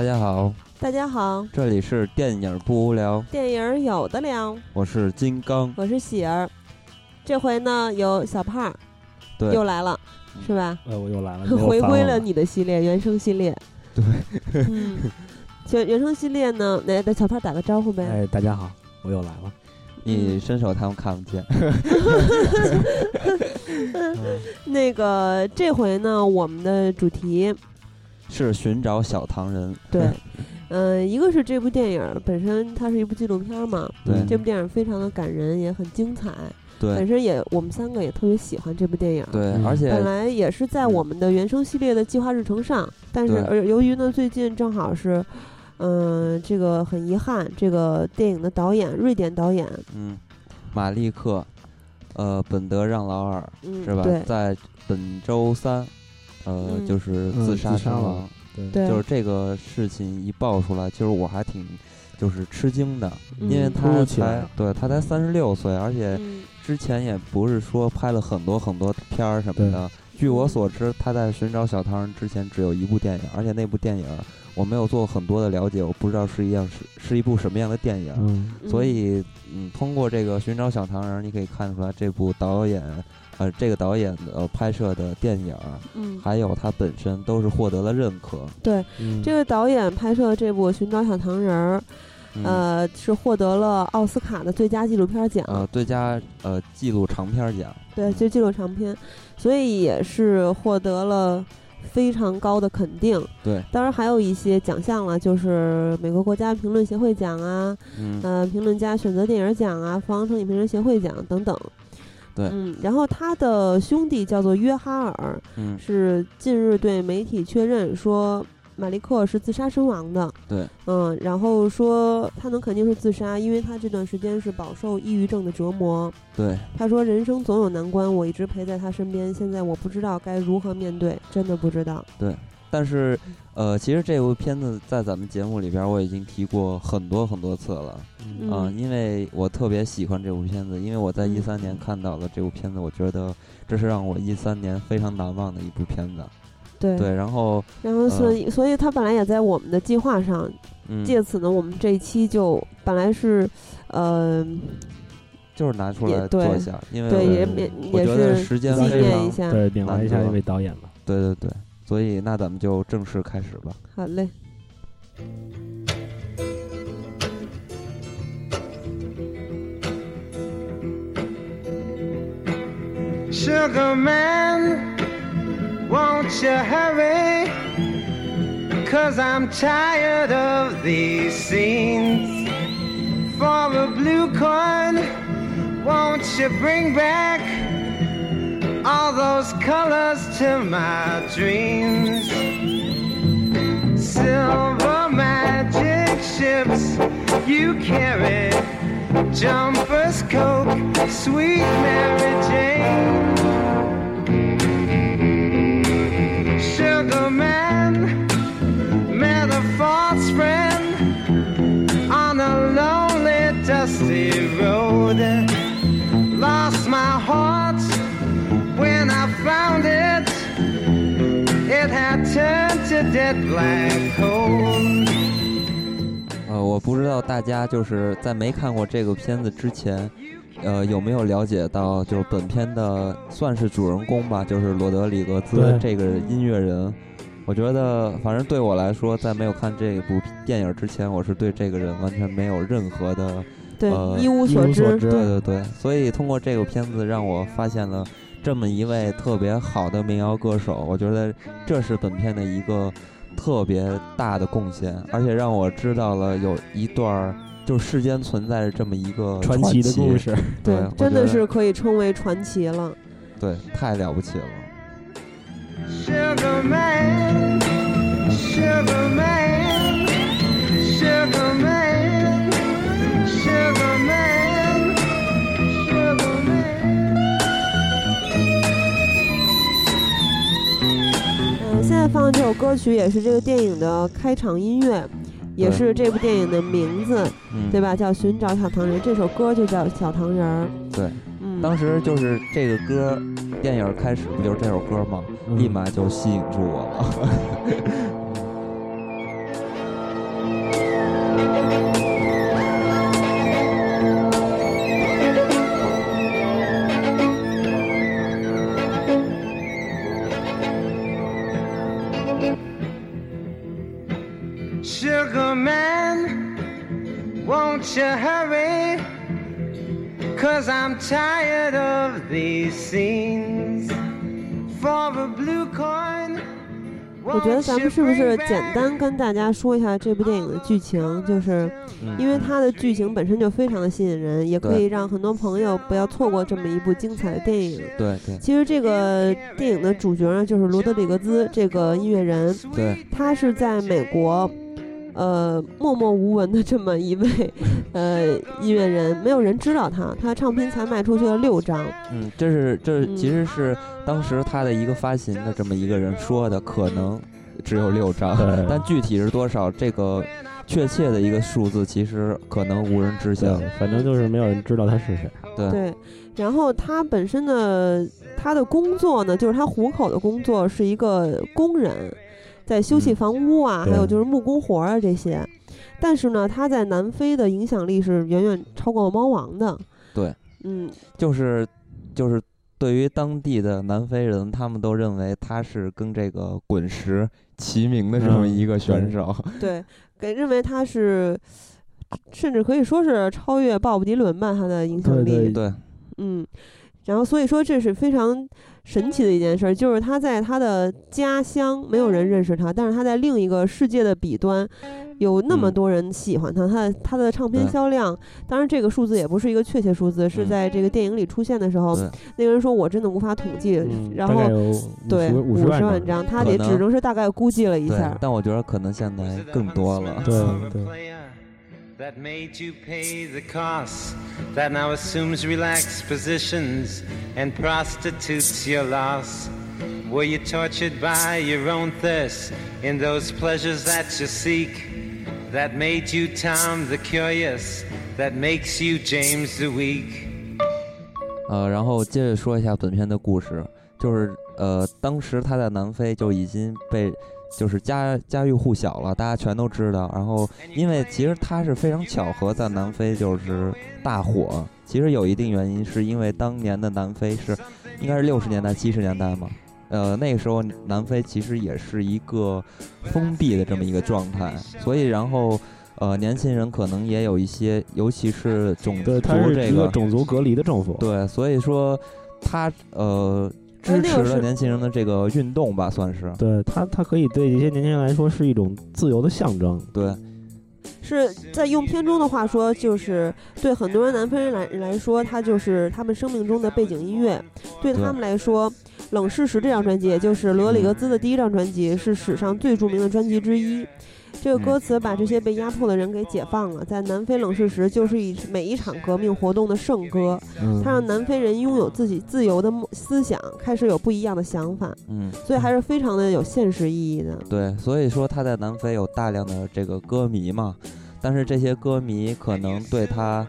大家好，大家好，这里是电影不无聊，电影有的聊，我是金刚，我是喜儿。这回呢，有小胖对，又来了，是吧？呃，我又来了，回归了你的系列，原声系列。对，嗯，原原声系列呢，来，小胖打个招呼呗。哎，大家好，我又来了。你伸手他们看不见。那个，这回呢，我们的主题是寻找小唐人。对，嗯，一个是这部电影本身它是一部纪录片嘛，对，这部电影非常的感人，也很精彩。对，本身也我们三个也特别喜欢这部电影。对，而且本来也是在我们的原声系列的计划日程上，但是而，由于呢最近正好是。嗯，这个很遗憾，这个电影的导演，瑞典导演，嗯，马利克，呃，本德让劳尔，是吧？在本周三，呃，就是自杀身亡。对，就是这个事情一爆出来，其实我还挺就是吃惊的，因为他才对他才三十六岁，而且之前也不是说拍了很多很多片儿什么的。据我所知，他在寻找小唐人之前只有一部电影，而且那部电影。我没有做很多的了解，我不知道是一样是是一部什么样的电影，所以嗯，通过这个寻找小唐人，你可以看出来这部导演，呃，这个导演的拍摄的电影，嗯，还有他本身都是获得了认可。对，这个导演拍摄的这部寻找小糖人，呃，是获得了奥斯卡的最佳纪录片奖，呃，最佳呃纪录长片奖，对，就纪录长片，所以也是获得了。非常高的肯定，对，当然还有一些奖项了，就是美国国家评论协会奖啊，嗯，评论家选择电影奖啊，凤凰城影评人协会奖等等，对，嗯，然后他的兄弟叫做约哈尔，嗯，是近日对媒体确认说。马利克是自杀身亡的，对，嗯，然后说他能肯定是自杀，因为他这段时间是饱受抑郁症的折磨。对，他说人生总有难关，我一直陪在他身边，现在我不知道该如何面对，真的不知道。对，但是，呃，其实这部片子在咱们节目里边我已经提过很多很多次了，嗯，因为我特别喜欢这部片子，因为我在一三年看到了这部片子，我觉得这是让我一三年非常难忘的一部片子。对。对，然后然后所以所以他本来也在我们的计划上，嗯。借此呢，我们这一期就本来是，呃，就是拿出来做一下，因为对也也也是时间纪念一下，对缅怀一下这位导演吧。对对对，所以那咱们就正式开始吧。好嘞。Sugar Man。Won't you hurry? Cause I'm tired of these scenes. For a blue coin, won't you bring back all those colors to my dreams? Silver magic ships you carry, jumpers, coke, sweet Mary Jane. sugar man met a false friend on a lonely, dusty road. Found it. It had turned to dead black coal. 呃，我不知道大家就是在没看过这个片子之前，呃，有没有了解到，就是本片的算是主人公吧，就是罗德里格兹这个音乐人。我觉得，反正对我来说，在没有看这部电影之前，我是对这个人完全没有任何的对一无所知。对对对，所以通过这个片子，让我发现了这么一位特别好的民谣歌手。我觉得这是本片的一个特别大的贡献，而且让我知道了有一段。就世间存在着这么一个传奇的故事，对，真的是可以称为传奇了。对，太了不起了。放的这首歌曲也是这个电影的开场音乐。也是这部电影的名字，对吧？叫《寻找小糖人》，这首歌就叫《小糖人》。对，当时就是这个歌，电影开始不就是这首歌吗？立马就吸引住我了。Won't you hurry? Cause I'm tired of these scenes. For a blue coin. 我觉得咱们是不是简单跟大家说一下这部电影的剧情？就是因为它的剧情本身就非常的吸引人，也可以让很多朋友不要错过这么一部精彩的电影。对对。其实这个电影的主角呢，就是罗德里格兹这个音乐人。对。他是在美国，呃，默默无闻的这么一位 呃音乐人，没有人知道他，他唱片才卖出去了六张。嗯，这是这其实是。当时他的一个发行的这么一个人说的，可能只有六张，但具体是多少，这个确切的一个数字其实可能无人知晓。反正就是没有人知道他是谁。对对。然后他本身的他的工作呢，就是他糊口的工作是一个工人，在修葺房屋啊，还有就是木工活啊这些。但是呢，他在南非的影响力是远远超过猫王的。对，嗯，就是就是。对于当地的南非人，他们都认为他是跟这个滚石齐名的这么一个选手。对，给认为他是，甚至可以说是超越鲍勃迪伦吧，他的影响力。对，嗯，然后所以说这是非常。神奇的一件事就是他在他的家乡没有人认识他，但是他在另一个世界的彼端，有那么多人喜欢他。他的他的唱片销量，当然这个数字也不是一个确切数字，是在这个电影里出现的时候，那个人说我真的无法统计。然后对五十万张，他也只能是大概估计了一下。但我觉得可能现在更多了。对对。that made you pay the cost that now assumes relaxed positions and prostitutes your loss. Were you tortured by your own thirst in those pleasures that you seek that made you Tom the Curious, that makes you James the Weak? 呃，然后接着说一下本片的故事，就是呃，当时他在南非就已经被 就是家家喻户晓了，大家全都知道。然后，因为其实它是非常巧合在南非就是大火，其实有一定原因，是因为当年的南非是应该是六十年代七十年代嘛，呃，那个时候南非其实也是一个封闭的这么一个状态，所以然后呃年轻人可能也有一些，尤其是种族这个种族隔离的政府，对，所以说他呃。支持了年轻人的这个运动吧，算是。对他，他可以对一些年轻人来说是一种自由的象征。对，是在用片中的话说，就是对很多人南非人来来说，他就是他们生命中的背景音乐。对他们来说，《冷事实》这张专辑，也就是罗里格兹的第一张专辑，是史上最著名的专辑之一。这个歌词把这些被压迫的人给解放了，在南非冷事时就是一每一场革命活动的圣歌，它让南非人拥有自己自由的思想，开始有不一样的想法，嗯，所以还是非常的有现实意义的。对，所以说他在南非有大量的这个歌迷嘛，但是这些歌迷可能对他。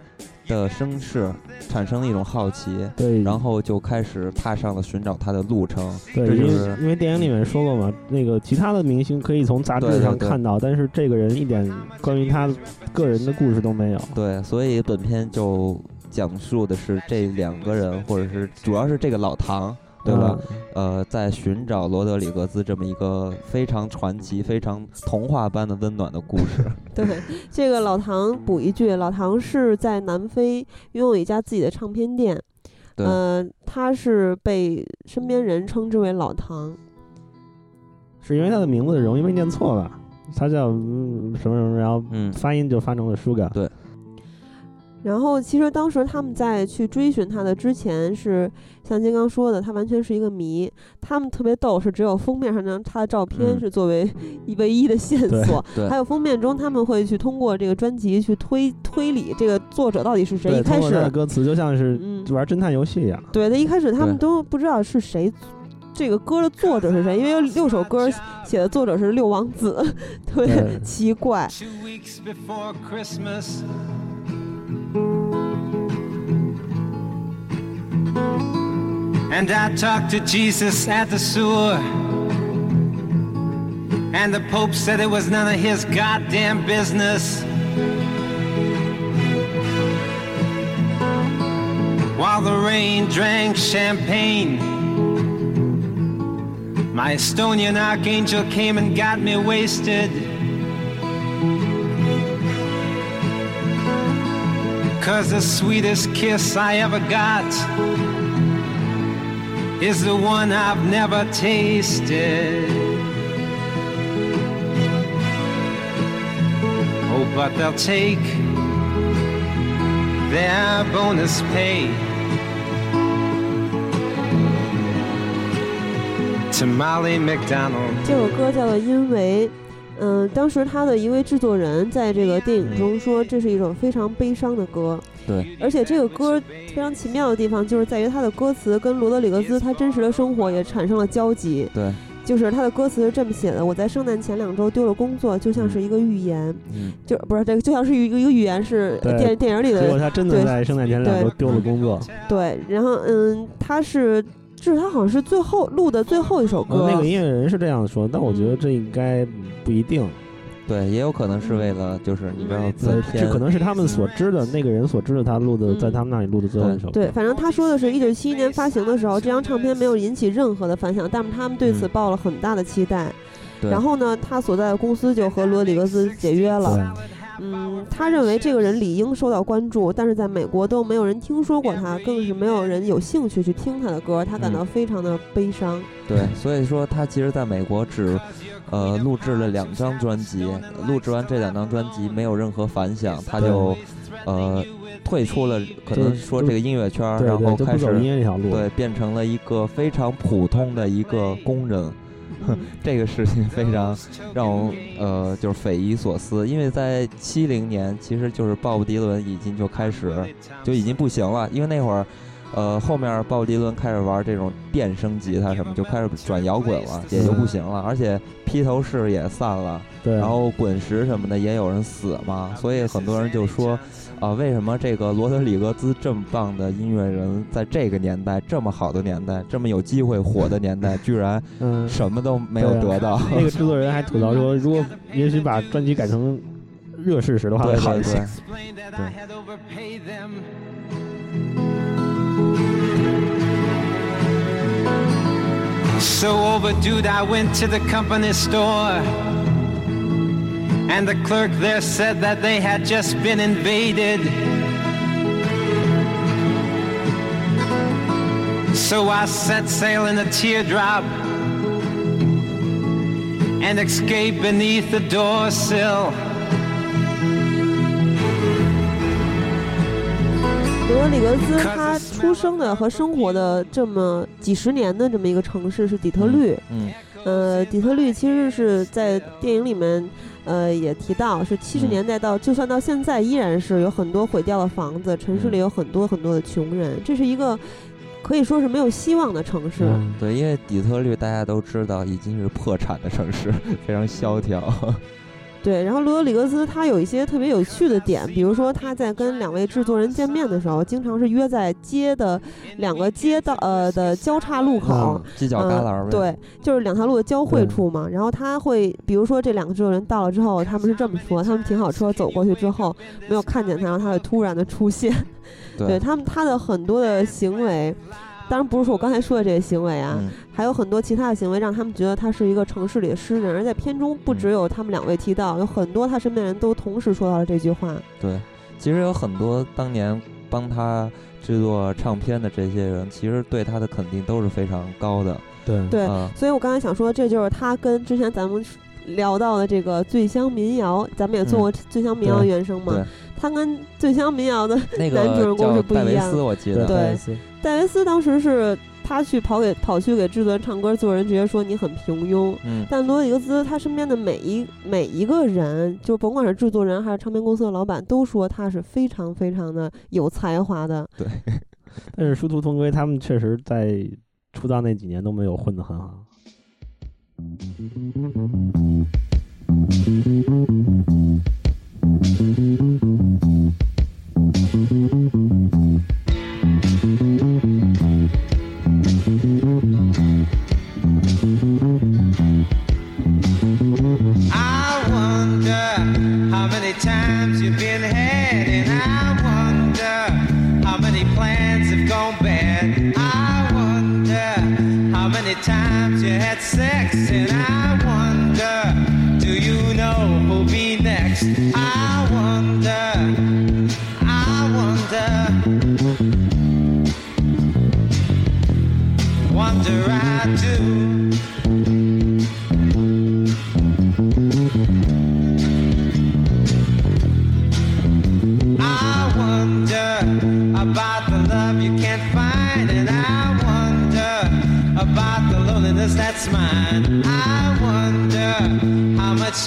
的声势产生了一种好奇，对，然后就开始踏上了寻找他的路程。对，因为因为电影里面说过嘛，那个其他的明星可以从杂志上看到，但是这个人一点关于他个人的故事都没有。对，所以本片就讲述的是这两个人，或者是主要是这个老唐。对吧？呃，在寻找罗德里格斯这么一个非常传奇、非常童话般的温暖的故事。对，这个老唐补一句，老唐是在南非拥有一家自己的唱片店。呃，他是被身边人称之为老唐，是因为他的名字容易被念错吧？他叫什么什么，然后发音就发成了 Sugar。对。然后，其实当时他们在去追寻他的之前，是像金刚说的，他完全是一个谜。他们特别逗，是只有封面上那张他的照片是作为一唯一的线索，还有封面中他们会去通过这个专辑去推推理这个作者到底是谁。一开始的歌词就像是玩侦探游戏一样。对，他一开始他们都不知道是谁，这个歌的作者是谁，因为有六首歌写的作者是六王子，特别奇怪。And I talked to Jesus at the sewer. And the Pope said it was none of his goddamn business. While the rain drank champagne, my Estonian archangel came and got me wasted. Cause the sweetest kiss I ever got is the one I've never tasted. Oh, but they'll take their bonus pay to Molly McDonald. 这首歌叫做《因为》。 嗯，当时他的一位制作人在这个电影中说，这是一首非常悲伤的歌。对，而且这个歌非常奇妙的地方，就是在于他的歌词跟罗德里格斯他真实的生活也产生了交集。对，就是他的歌词是这么写的：我在圣诞前两周丢了工作，就像是一个预言。嗯，就不是这个，就像是一个一个预言，是电电影里的。结果他真的在圣诞前两周丢了工作。对，然后嗯，他是。这是他好像是最后录的最后一首歌。那个音乐人是这样说，但我觉得这应该不一定。对，也有可能是为了就是你知道，这可能是他们所知的那个人所知的他录的，在他们那里录的最后一首。对，反正他说的是一九七一年发行的时候，这张唱片没有引起任何的反响，但是他们对此抱了很大的期待。然后呢，他所在的公司就和罗里格斯解约了。嗯，他认为这个人理应受到关注，但是在美国都没有人听说过他，更是没有人有兴趣去听他的歌，他感到非常的悲伤。对，所以说他其实在美国只，呃，录制了两张专辑，录制完这两张专辑没有任何反响，他就，呃，退出了，可能说这个音乐圈，然后开始对，变成了一个非常普通的一个工人。这个事情非常让我呃就是匪夷所思，因为在七零年，其实就是鲍勃迪伦已经就开始就已经不行了，因为那会儿呃后面鲍勃迪伦开始玩这种电声吉他什么，就开始转摇滚了，也就不行了，而且披头士也散了，然后滚石什么的也有人死嘛，所以很多人就说。啊，为什么这个罗德里格兹这么棒的音乐人，在这个年代这么好的年代，这么有机会火的年代，居然什么都没有得到？那个制作人还吐槽说，如果也许把专辑改成热事时的话，会好一些。对。So overdue, I went to the company store. and the clerk there said that they had just been invaded. So I set sail in a teardrop and escaped beneath the door sill. 罗里格兹他出生的和生活的这么几十年的这么一个城市是底特律。嗯， 呃，底特律其实是在电影里面呃，也提到是七十年代到，就算到现在，依然是有很多毁掉的房子，城市里有很多很多的穷人，这是一个可以说是没有希望的城市。对，因为底特律大家都知道已经是破产的城市，非常萧条。对，然后罗德里格斯他有一些特别有趣的点，比如说他在跟两位制作人见面的时候，经常是约在街的两个街道呃的交叉路口，犄角旮旯对，就是两条路的交汇处嘛。然后他会，比如说这两个制作人到了之后，他们是这么说：他们停好车走过去之后，没有看见他，然后他会突然的出现。对他们他的很多的行为。当然不是说我刚才说的这些行为啊，还有很多其他的行为让他们觉得他是一个城市里的诗人。而在片中不只有他们两位提到，有很多他身边人都同时说到了这句话。对，其实有很多当年帮他制作唱片的这些人，其实对他的肯定都是非常高的。对对，所以我刚才想说，这就是他跟之前咱们聊到的这个醉乡民谣，咱们也做过醉乡民谣原声嘛。他跟醉乡民谣的男主人公是不一样。戴维斯，我记得。对，戴维斯当时是他去跑给跑去给制作人唱歌，制作人直接说你很平庸。嗯。但罗里格兹他身边的每一每一个人，就甭管是制作人还是唱片公司的老板，都说他是非常非常的有才华的。对。但是殊途同归，他们确实在出道那几年都没有混得很好。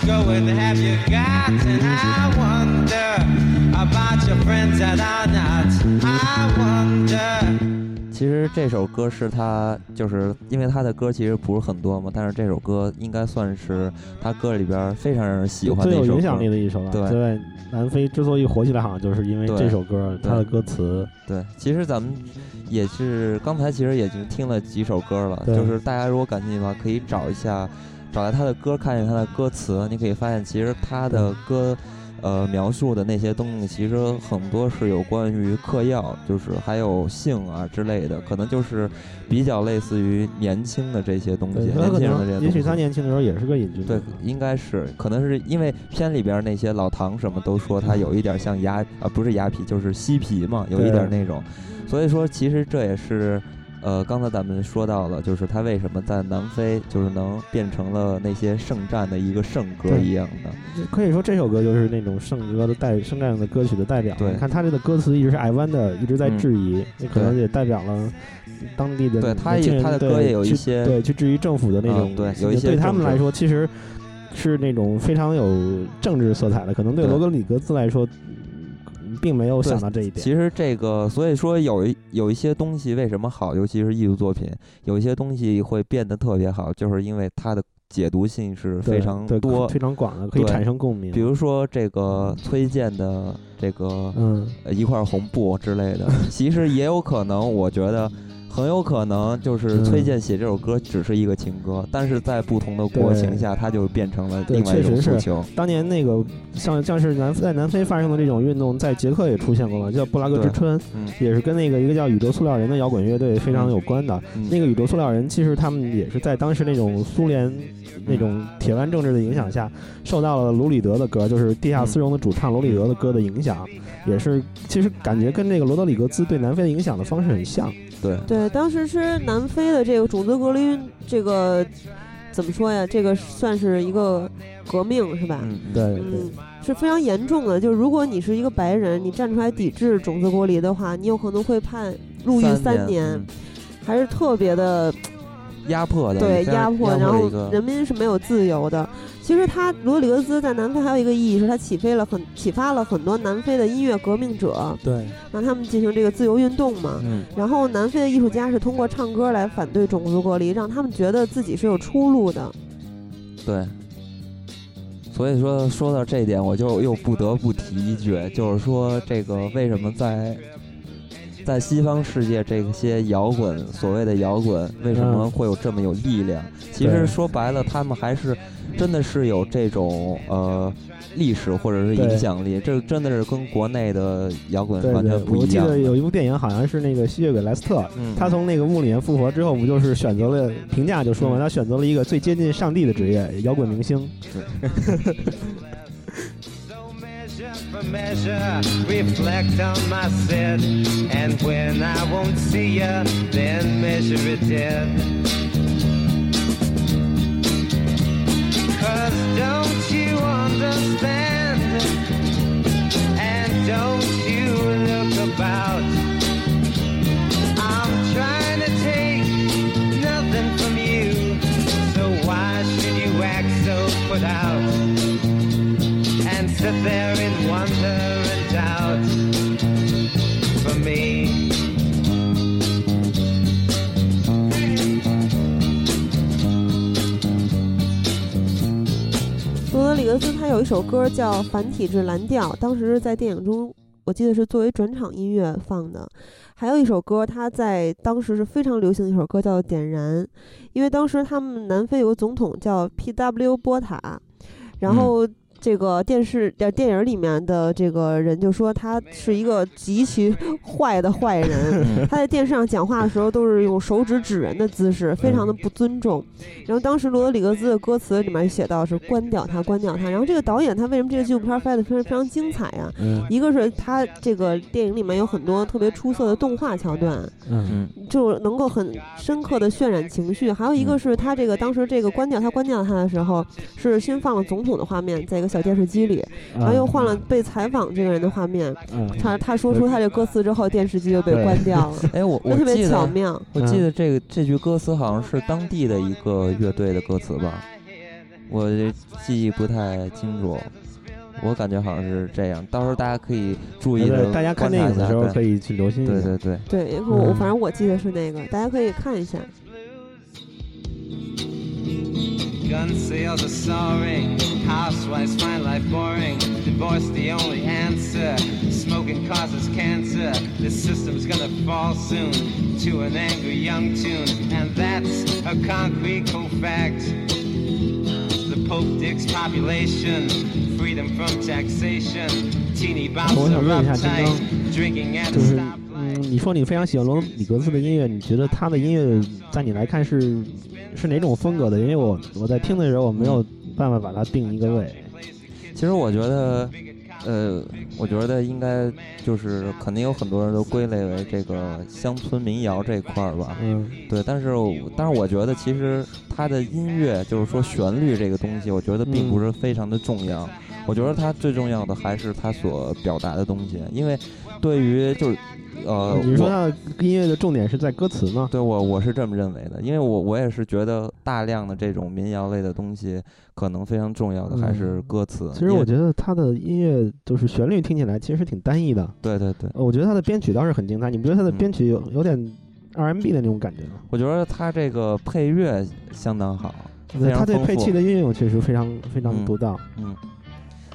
Going have you got? And I wonder about your friends that are not. I wonder. 其实这首歌是他，就是因为他的歌其实不是很多嘛，但是这首歌应该算是他歌里边非常让人喜欢、最有影响力的一首了。对，在南非之所以火起来，好像就是因为这首歌，他的歌词。对，其实咱们也是刚才其实也就听了几首歌了，就是大家如果感兴趣的话，可以找一下，找来他的歌，看一下他的歌词，你可以发现其实他的歌。呃，描述的那些东西其实很多是有关于嗑药，就是还有性啊之类的，可能就是比较类似于年轻的这些东西，年轻人的这些。也许他年轻的时候也是个瘾君子。对，应该是，可能是因为片里边那些老唐什么都说他有一点像鸦啊，不是鸦皮，就是嬉皮嘛，有一点那种。所以说，其实这也是。呃，刚才咱们说到了，就是他为什么在南非就是能变成了那些圣战的一个圣歌一样的。可以说这首歌就是那种圣歌的代圣战的歌曲的代表。对，你看他这个歌词一直是 I wonder，，一直在质疑，那可能也代表了当地的对他也他的歌也有一些对去质疑政府的那种对有一些对他们来说其实是那种非常有政治色彩的，可能对罗格里格兹来说。并没有想到这一点。其实这个，所以说有一有一些东西为什么好，尤其是艺术作品，有一些东西会变得特别好，就是因为它的解读性是非常多、非常广的，可以产生共鸣。比如说这个崔健的这个嗯一块红布之类的，其实也有可能，我觉得。很有可能就是崔健写这首歌只是一个情歌，但是在不同的国情下，它就变成了另外一种诉求。当年那个像像是南在南非发生的这种运动，在捷克也出现过嘛，叫布拉格之春，也是跟那个一个叫宇宙塑料人的摇滚乐队非常有关的。那个宇宙塑料人其实他们也是在当时那种苏联那种铁腕政治的影响下，受到了卢里德的歌，就是地下丝绒的主唱卢里德的歌的影响，也是其实感觉跟那个罗德里格兹对南非的影响的方式很像。对对，当时是南非的这个种族隔离，这个怎么说呀？这个算是一个革命是吧？嗯，对，嗯，是非常严重的。就是如果你是一个白人，你站出来抵制种族隔离的话，你有可能会判入狱三年，还是特别的。压迫的对压迫，然后人民是没有自由的。其实他罗里格兹在南非还有一个意义是，他起飞了很启发了很多南非的音乐革命者，对，让他们进行这个自由运动嘛。嗯。然后南非的艺术家是通过唱歌来反对种族隔离，让他们觉得自己是有出路的。对。所以说说到这一点，我就又不得不提一句，就是说这个为什么在。在西方世界，这些摇滚，所谓的摇滚，为什么会有这么有力量？其实说白了，他们还是真的是有这种呃历史或者是影响力。这真的是跟国内的摇滚完全不一样。我记得有一部电影，好像是那个吸血鬼莱斯特，他从那个墓里面复活之后，不就是选择了评价就说嘛，他选择了一个最接近上帝的职业——摇滚明星。for measure, reflect on my set. And when I won't see you, then measure it dead. Cause don't you understand? And don't you look about? I'm trying to take nothing from you. So why should you act so put out? Sit there in wonder and doubt for me. 罗德里格斯他有一首歌叫《繁体制蓝调》，当时是在电影中，我记得是作为转场音乐放的。还有一首歌，他在当时是非常流行的一首歌，叫《点燃》，因为当时他们南非有个总统叫 P.W. 波塔，然后。这个电视的电影里面的这个人就说他是一个极其坏的坏人，他在电视上讲话的时候都是用手指指人的姿势，非常的不尊重。然后当时罗德里格兹的歌词里面写到是关掉他，关掉他。然后这个导演他为什么这个纪录片拍的非常非常精彩呀？一个是他这个电影里面有很多特别出色的动画桥段，嗯，就能够很深刻的渲染情绪。还有一个是他这个当时这个关掉他关掉他的时候，是先放了总统的画面，在一个。小电视机里，然后又换了被采访这个人的画面。他他说出他这歌词之后，电视机就被关掉了。哎，我 我特别巧妙。我记得这个这句歌词好像是当地的一个乐队的歌词吧？我记忆不太清楚，我感觉好像是这样。到时候大家可以注意的，大家看电影的时候可以去留心。对对对，对，我反正我记得是那个，大家可以看一下。Gun sales are soaring. Housewives find life boring. Divorce the only answer. Smoking causes cancer. This system's gonna fall soon to an angry young tune. And that's a concrete cold fact. The Pope dicks population. Freedom from taxation. Teeny bops are uptight. Drinking at the stop. 嗯，你说你非常喜欢罗里格斯的音乐，你觉得他的音乐在你来看是 是哪种风格的？因为我我在听的时候，我没有办法把它定一个位。其实我觉得，呃，我觉得应该就是肯定有很多人都归类为这个乡村民谣这块儿吧。嗯，对。但是但是我觉得其实它的音乐就是说旋律这个东西，我觉得并不是非常的重要。我觉得它最重要的还是它所表达的东西，因为对于就是。呃，你说他音乐的重点是在歌词吗？对，我我是这么认为的，因为我我也是觉得大量的这种民谣类的东西，可能非常重要的还是歌词。其实我觉得他的音乐就是旋律听起来其实挺单一的。对对对，我觉得他的编曲倒是很精彩。你不觉得他的编曲有有点 R&B 的那种感觉吗？我觉得他这个配乐相当好，他对配器的运用确实非常非常独到。嗯。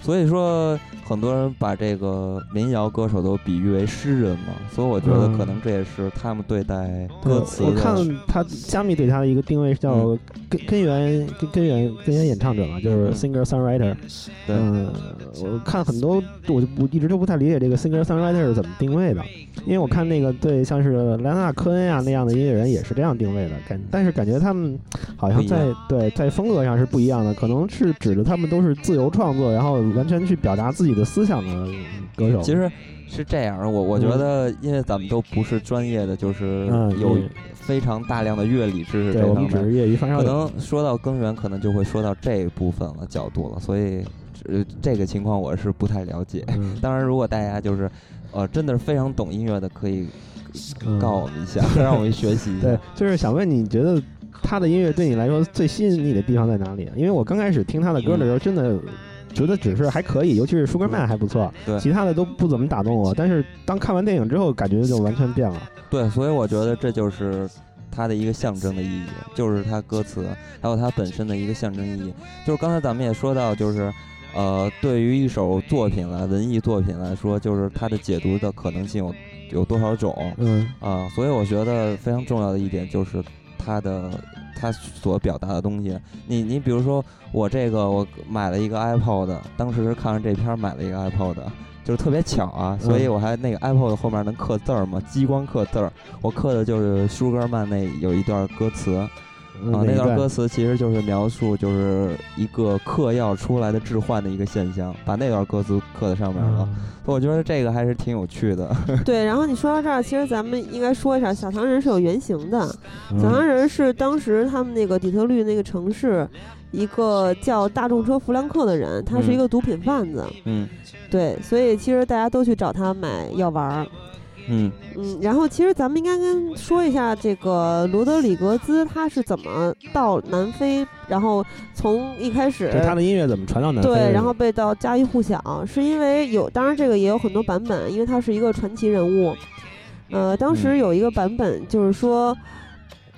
所以说，很多人把这个民谣歌手都比喻为诗人嘛，所以我觉得可能这也是他们对待歌词。我看他加密对他的一个定位是叫根根源根根源根源演唱者嘛，就是 singer songwriter。嗯，我看很多我就不一直都不太理解这个 singer songwriter 是怎么定位的，因为我看那个对像是莱纳科恩呀那样的音乐人也是这样定位的，感但是感觉他们好像在对在风格上是不一样的，可能是指的他们都是自由创作，然后。完全去表达自己的思想的歌手，其实是这样。我我觉得，因为咱们都不是专业的，就是有非常大量的乐理知识这方面，业余可能说到根源，可能就会说到这部分了角度了。所以，呃，这个情况我是不太了解。当然，如果大家就是呃真的是非常懂音乐的，可以告我们一下，让我们学习一下。对，就是想问你觉得他的音乐对你来说最吸引你的地方在哪里？因为我刚开始听他的歌的时候，真的。觉得只是还可以，尤其是《Sugar Man》还不错，对，其他的都不怎么打动我。但是当看完电影之后，感觉就完全变了。对，所以我觉得这就是它的一个象征的意义，就是它歌词还有它本身的一个象征意义。就是刚才咱们也说到，就是呃，对于一首作品来文艺作品来说，就是它的解读的可能性有有多少种？嗯啊，所以我觉得非常重要的一点就是它的。他所表达的东西，你你比如说我这个，我买了一个 iPod，当时是看完这片买了一个 iPod，就是特别巧啊，所以我还那个 iPod 后面能刻字儿嘛，激光刻字儿，我刻的就是舒格曼那有一段歌词。啊，那段歌词其实就是描述，就是一个嗑药出来的置换的一个现象，把那段歌词刻在上面了。我觉得这个还是挺有趣的。对，然后你说到这儿，其实咱们应该说一下，小唐人是有原型的。小唐人是当时他们那个底特律那个城市一个叫大众车弗兰克的人，他是一个毒品贩子。嗯，对，所以其实大家都去找他买药丸儿。嗯嗯，然后其实咱们应该跟说一下这个罗德里格兹他是怎么到南非，然后从一开始他的音乐怎么传到南非，对，然后被到家喻户晓，是因为有，当然这个也有很多版本，因为他是一个传奇人物。呃，当时有一个版本就是说，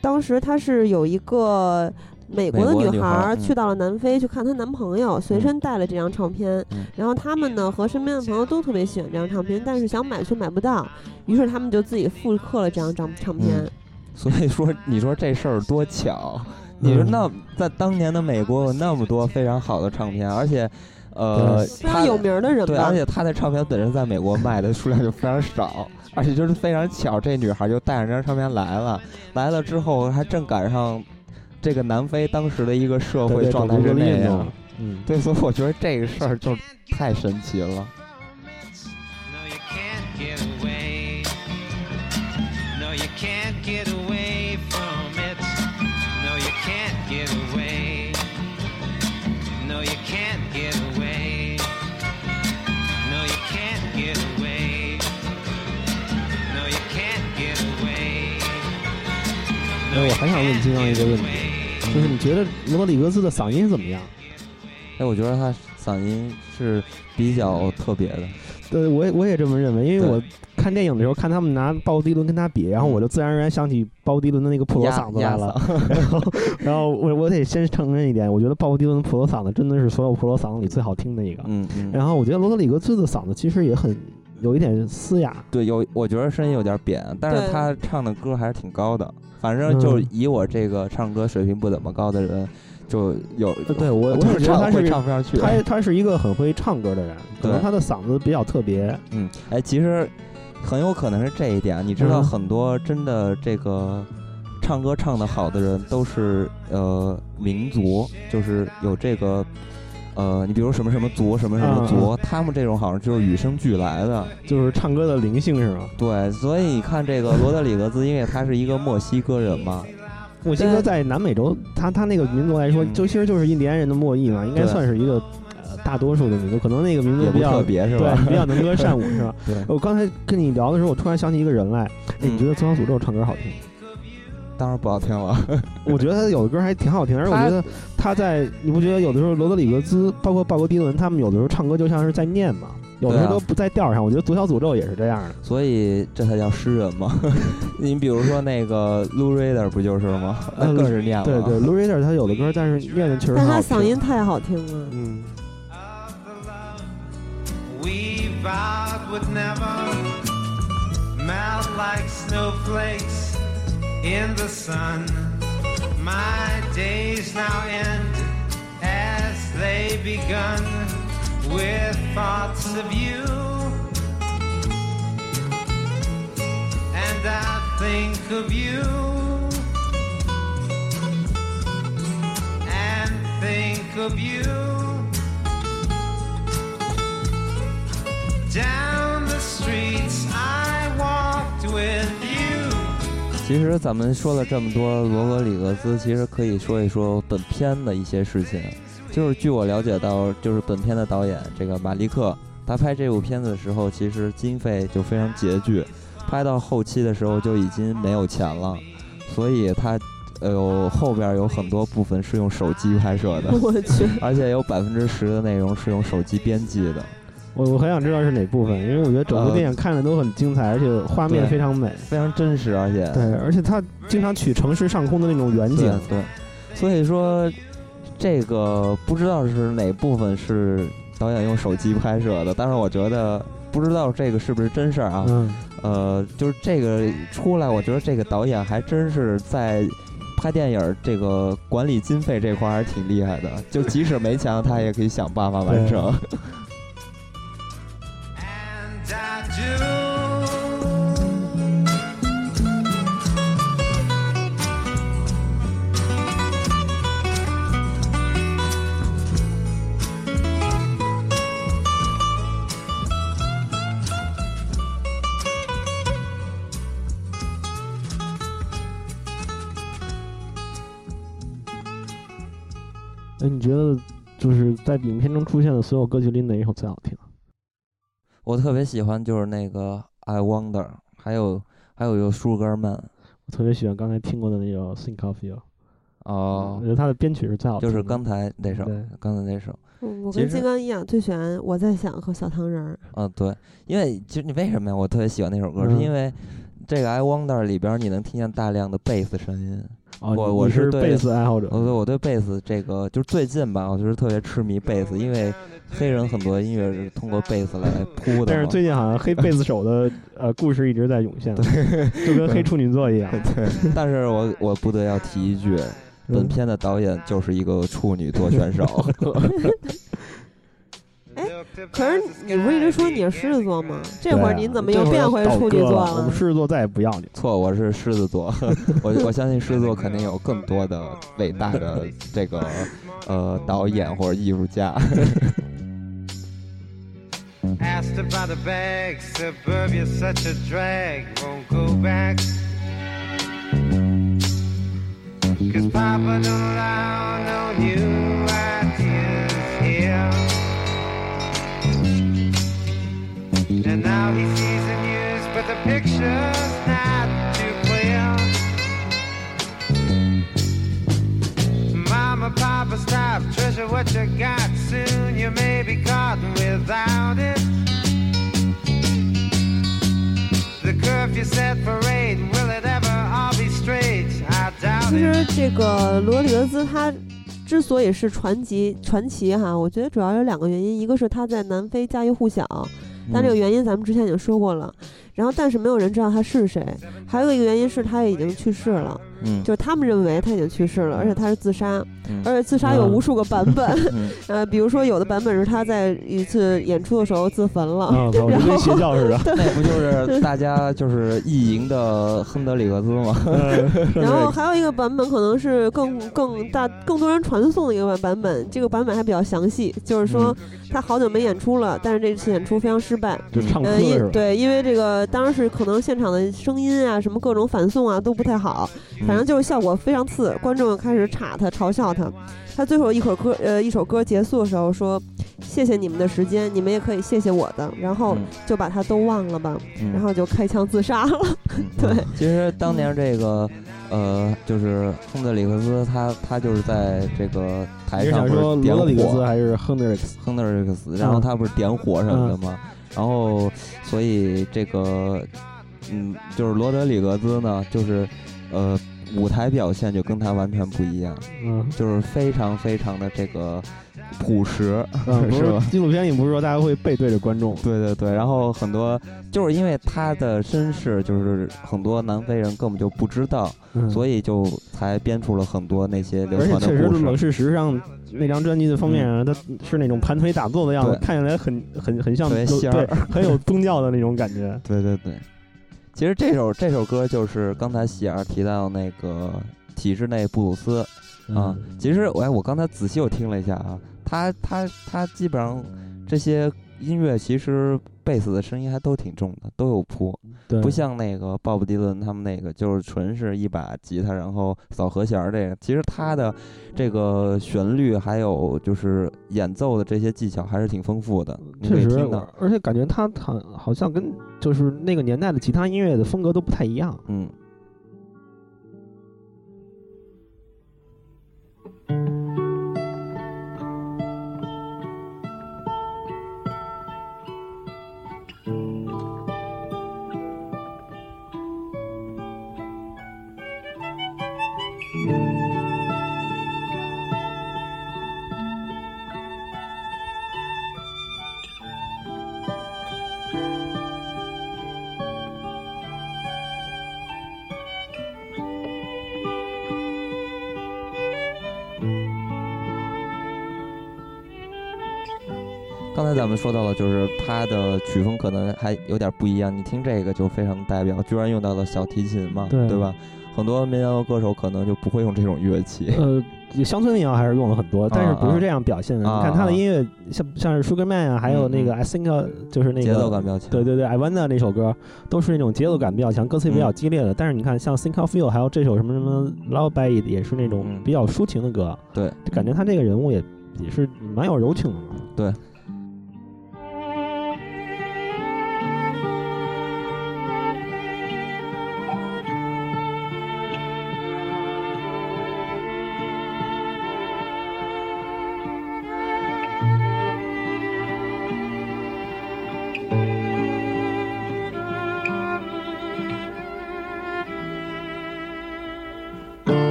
当时他是有一个。美国的女孩去到了南非去看她男朋友，随身带了这张唱片。然后他们呢和身边的朋友都特别喜欢这张唱片，但是想买却买不到，于是他们就自己复刻了这张唱唱片。所以说，你说这事儿多巧？你说那在当年的美国有那么多非常好的唱片，而且，呃，非常有名的人对，而且他的唱片本身在美国卖的数量就非常少，而且就是非常巧，这女孩就带着这张唱片来了，来了之后还正赶上。这个南非当时的一个社会状态是那样，嗯，对，所以我觉得这个事儿就太神奇了。哎，我还想问金刚一个问题。就是你觉得罗德里格斯的嗓音怎么样？哎，我觉得他嗓音是比较特别的。对，我也我也这么认为，因为我看电影的时候看他们拿鲍勃迪伦跟他比，然后我就自然而然想起鲍勃迪伦的那个普罗嗓子来了。然后，然后我我得先承认一点，我觉得鲍勃迪伦普罗嗓子真的是所有普罗嗓子里最好听的一个。嗯嗯。然后我觉得罗德里格斯的嗓子其实也很有一点嘶哑。对，有我觉得声音有点扁，但是他唱的歌还是挺高的。反正就以我这个唱歌水平不怎么高的人。就有对我，我也觉得他是唱不上去。他他是一个很会唱歌的人，可能他的嗓子比较特别。嗯，哎，其实很有可能是这一点。你知道，很多真的这个唱歌唱得好的人都是呃民族，就是有这个呃，你比如什么什么族，什么什么族，他们这种好像就是与生俱来的，就是唱歌的灵性是吗？对，所以你看这个罗德里格兹，因为他是一个墨西哥人嘛。墨西哥在南美洲，他他那个民族来说，就其实就是印第安人的末裔嘛，应该算是一个呃大多数的民族。可能那个民族比较特别，是吧？对，比较能歌善舞，是吧？对。我刚才跟你聊的时候，我突然想起一个人来。哎，你觉得《宗教诅咒》唱歌好听？当然不好听了。我觉得他有的歌还挺好听，而且我觉得他在，你不觉得有的时候罗德里格兹，包括鲍勃迪伦，他们有的时候唱歌就像是在念嘛？有的时候不在调上，我觉得《左小诅咒》也是这样的，所以这才叫诗人嘛。你比如说那个 Lou Reed 不就是吗？那更是念了。对对，Lou Reed 他有的歌，但是念的确实但他嗓音太好听了。嗯。With thoughts of you. And I think of you. And think of you. Down the streets I walked with. 其实咱们说了这么多罗格里格斯，其实可以说一说本片的一些事情。就是据我了解到，就是本片的导演这个马利克，他拍这部片子的时候，其实经费就非常拮据，拍到后期的时候就已经没有钱了，所以他，呃，后边有很多部分是用手机拍摄的，我去，而且有百分之十的内容是用手机编辑的。我我很想知道是哪部分，因为我觉得整部电影看着都很精彩，而且画面非常美，非常真实，而且对，而且他经常取城市上空的那种远景，对，所以说。这个不知道是哪部分是导演用手机拍摄的，但是我觉得不知道这个是不是真事儿啊？嗯呃，就是这个出来，我觉得这个导演还真是在拍电影这个管理经费这块还是挺厉害的，就即使没钱，他也可以想办法完成。影片中出现的所有歌曲里哪一首最好听？我特别喜欢就是那个 I Wonder，还有还有一个 Sugar Man。我特别喜欢刚才听过的那首 Think of You。哦，我觉得他的编曲是最好听的。就是刚才那首，刚才那首。我跟金刚一样，最喜欢我在想和小糖人儿。嗯，对，因为其实你为什么呀？我特别喜欢那首歌，是因为这个 I Wonder 里边你能听见大量的贝斯声音。我我是贝斯爱好者，我对我对贝斯这个就是最近吧，我就是特别痴迷贝斯，因为黑人很多音乐是通过贝斯来 铺的。但是最近好像黑贝斯手的 呃故事一直在涌现，就跟黑处女座一样。对，但是我我不得要提一句，本片的导演就是一个处女座选手。可是你不一直说你是狮子座吗？这会儿您怎么又变回处女座了？我们狮子座再也不要你。错，我是狮子座。我我相信狮子座肯定有更多的伟大的这个呃导演或者艺术家。What you got. Soon you may be caught without it. The curfew set for eight, will it ever all be straight? I doubt 其实这个罗里格斯他之所以是传奇传奇哈，我觉得主要有两个原因，一个是他在南非家喻户晓，但这个原因咱们之前已经说过了。然后，但是没有人知道他是谁。还有一个原因是他已经去世了，嗯，就是他们认为他已经去世了，而且他是自杀，而且自杀有无数个版本，呃，比如说有的版本是他在一次演出的时候自焚了，然后邪教似的，那不就是大家就是意淫的亨德里克斯吗？然后还有一个版本可能是更更大更多人传颂的一个版版本，这个版本还比较详细，就是说他好久没演出了，但是这次演出非常失败，就唱歌是吧？对，因为这个。当时可能现场的声音啊，什么各种反送啊都不太好，反正就是效果非常次，观众开始岔他、嘲笑他。他最后一首歌，呃，一首歌结束的时候说：“谢谢你们的时间，你们也可以谢谢我的。”然后就把他都忘了吧，然后就开枪自杀了。对，其实当年这个，呃，就是亨德里克斯，他他就是在这个台上不是点火，还是亨德里克斯？亨德里克斯，然后他不是点火什么的吗？然后，所以这个，嗯，就是罗德里格斯呢，就是，呃，舞台表现就跟他完全不一样，嗯，就是非常非常的这个朴实，嗯 是吧？纪录片里不是说大家会背对着观众？对对对，然后很多就是因为他的身世，就是很多南非人根本就不知道，所以就才编出了很多那些流传的故事。确实，冷事实上。那张专辑的封面上，他是那种盘腿打坐的样子，看起来很很很像，对，很有宗教的那种感觉。对 对对，其实这首这首歌就是刚才喜儿提到那个体制内布鲁斯啊。其实，哎，我刚才仔细我听了一下啊，他他他基本上这些音乐其实。贝斯的声音还都挺重的，都有谱，不像那个鲍勃迪伦他们那个，就是纯是一把吉他，然后扫和弦儿这个。其实他的这个旋律还有就是演奏的这些技巧还是挺丰富的，确实，而且感觉他好好像跟就是那个年代的其他音乐的风格都不太一样，嗯。们说到了，就是它的曲风可能还有点不一样。你听这个就非常代表，居然用到了小提琴嘛，对吧？很多民谣歌手可能就不会用这种乐器。呃，乡村民谣还是用了很多，但是不是这样表现的。你看他的音乐，像像是 Sugarman 啊，还有那个 I think 就是那个节奏感比较强。对对对，I Wonder 那首歌都是那种节奏感比较强，歌词比较激烈的。但是你看像 Think of You，还有这首什么什么 Love by It，也是那种比较抒情的歌。对，感觉他这个人物也也是蛮有柔情的嘛。对。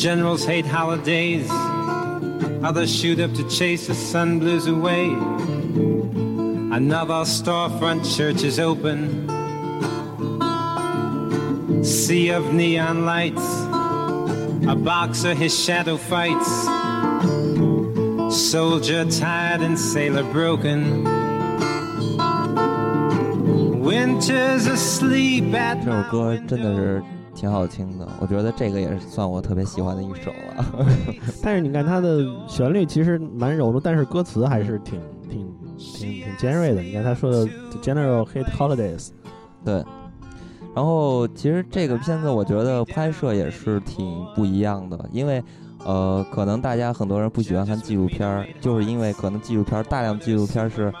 Generals hate holidays, others shoot up to chase the sun blues away. Another storefront church is open. Sea of neon lights, a boxer his shadow fights. Soldier tired and sailor broken. Winter's asleep at 这首歌真的是 挺好听的，我觉得这个也是算我特别喜欢的一首了。但是你看它的旋律其实蛮柔的，但是歌词还是挺挺挺挺尖锐的。你看他说的 “General hate holidays”，对。然后其实这个片子我觉得拍摄也是挺不一样的，因为呃，可能大家很多人不喜欢看纪录片儿，就是因为可能纪录片儿大量纪录片儿是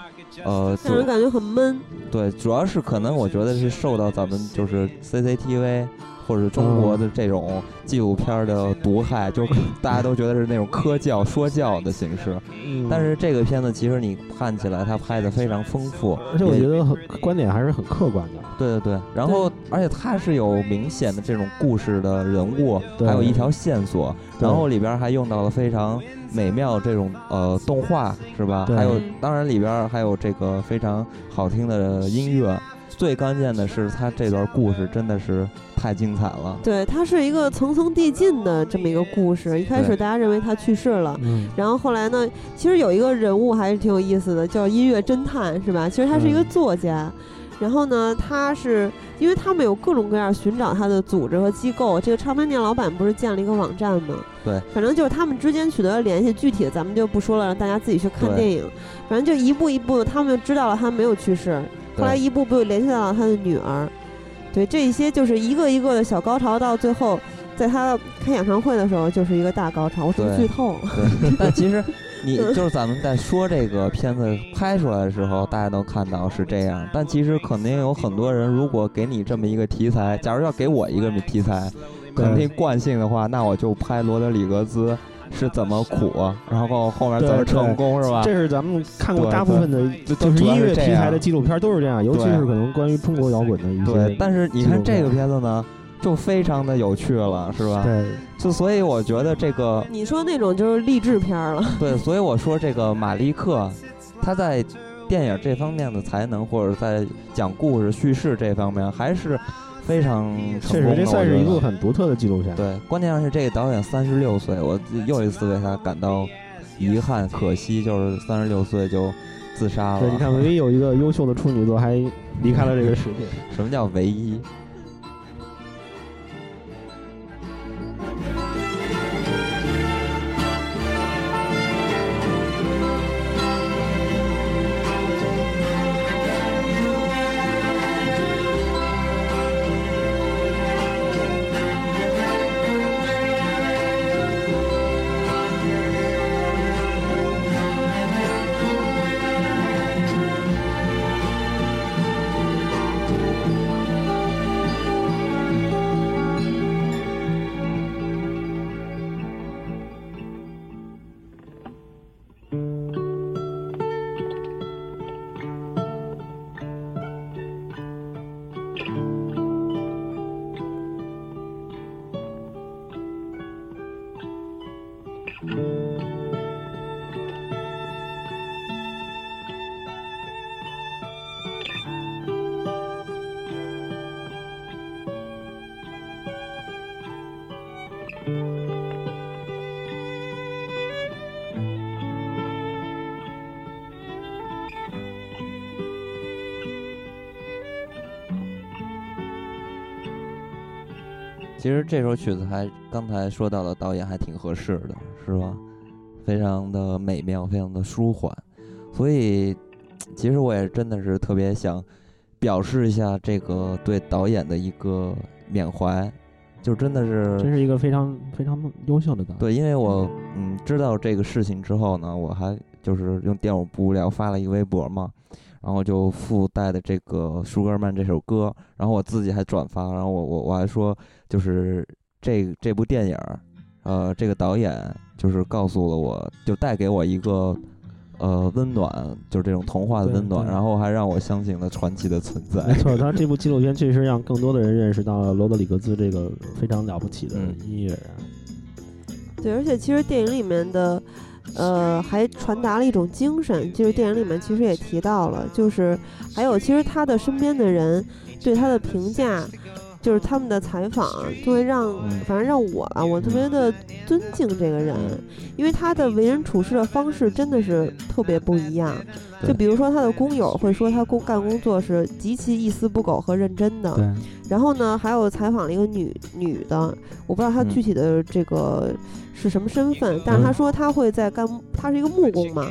呃，让人感觉很闷。对，主要是可能我觉得是受到咱们就是 CCTV。或者中国的这种纪录片的毒害，就大家都觉得是那种科教说教的形式。嗯但是这个片子其实你看起来，它拍的非常丰富，而且我觉得观点还是很客观的。对对对，然后而且它是有明显的这种故事的人物，还有一条线索，然后里边还用到了非常美妙这种呃动画，是吧？还有当然里边还有这个非常好听的音乐。最关键的是，他这段故事真的是太精彩了。对，它是一个层层递进的这么一个故事。一开始大家认为他去世了，然后后来呢，其实有一个人物还是挺有意思的，叫音乐侦探，是吧？其实他是一个作家。然后呢，他是因为他们有各种各样寻找他的组织和机构。这个唱片店老板不是建了一个网站吗？对，反正就是他们之间取得了联系，具体的咱们就不说了，让大家自己去看电影。反正就一步一步，他们就知道了他没有去世。后来一步步联系到了他的女儿，对这一些就是一个一个的小高潮，到最后，在他开演唱会的时候就是一个大高潮。我是剧透？对，但其实你 就是咱们在说这个片子拍出来的时候，大家都看到是这样。但其实肯定有很多人，如果给你这么一个题材，假如要给我一个题材，肯定惯性的话，那我就拍罗德里格兹。是怎么苦，然后后面怎么成功，是吧？这是咱们看过大部分的，就是音乐题材的纪录片都是这样，尤其是可能关于中国摇滚的一些。对，但是你看这个片子呢，就非常的有趣了，是吧？对，就所以我觉得这个你说那种就是励志片了。对，所以我说这个马利克，他在电影这方面的才能，或者在讲故事叙事这方面还是。非常确实，这算是一部很独特的纪录片。对，关键是这个导演三十六岁，我又一次为他感到遗憾、可惜，就是三十六岁就自杀了。对，你看，唯一有一个优秀的处女座还离开了这个世界。什么叫唯一？其实这首曲子还刚才说到的导演还挺合适的，是吧？非常的美妙，非常的舒缓，所以其实我也真的是特别想表示一下这个对导演的一个缅怀，就真的是真是一个非常非常优秀的导演。对，因为我嗯知道这个事情之后呢，我还就是用电我不无聊发了一个微博嘛。然后就附带的这个《舒格尔曼》这首歌，然后我自己还转发，然后我我我还说，就是这这部电影，呃，这个导演就是告诉了我，就带给我一个呃温暖，就是这种童话的温暖，然后还让我相信了传奇的存在。没错，他这部纪录片确实让更多的人认识到了罗德里格兹这个非常了不起的音乐人。对，而且其实电影里面的。呃，还传达了一种精神，就是电影里面其实也提到了，就是还有其实他的身边的人对他的评价，就是他们的采访，就会让反正让我啊，我特别的尊敬这个人，因为他的为人处事的方式真的是特别不一样。就比如说他的工友会说他工干工作是极其一丝不苟和认真的，然后呢，还有采访了一个女女的，我不知道她具体的这个。是什么身份？但是他说他会在干，他是一个木工嘛。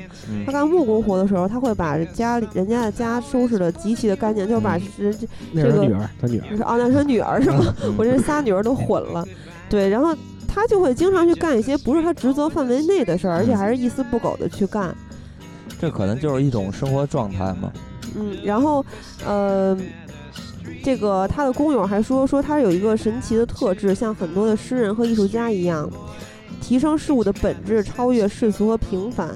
他干木工活的时候，他会把家里人家的家收拾的极其的干净，就把人这个女儿，他女儿是哦，那是他女儿是吗？我这仨女儿都混了。对，然后他就会经常去干一些不是他职责范围内的事儿，而且还是一丝不苟的去干。这可能就是一种生活状态嘛。嗯，然后，呃，这个他的工友还说说他有一个神奇的特质，像很多的诗人和艺术家一样，提升事物的本质，超越世俗和平凡。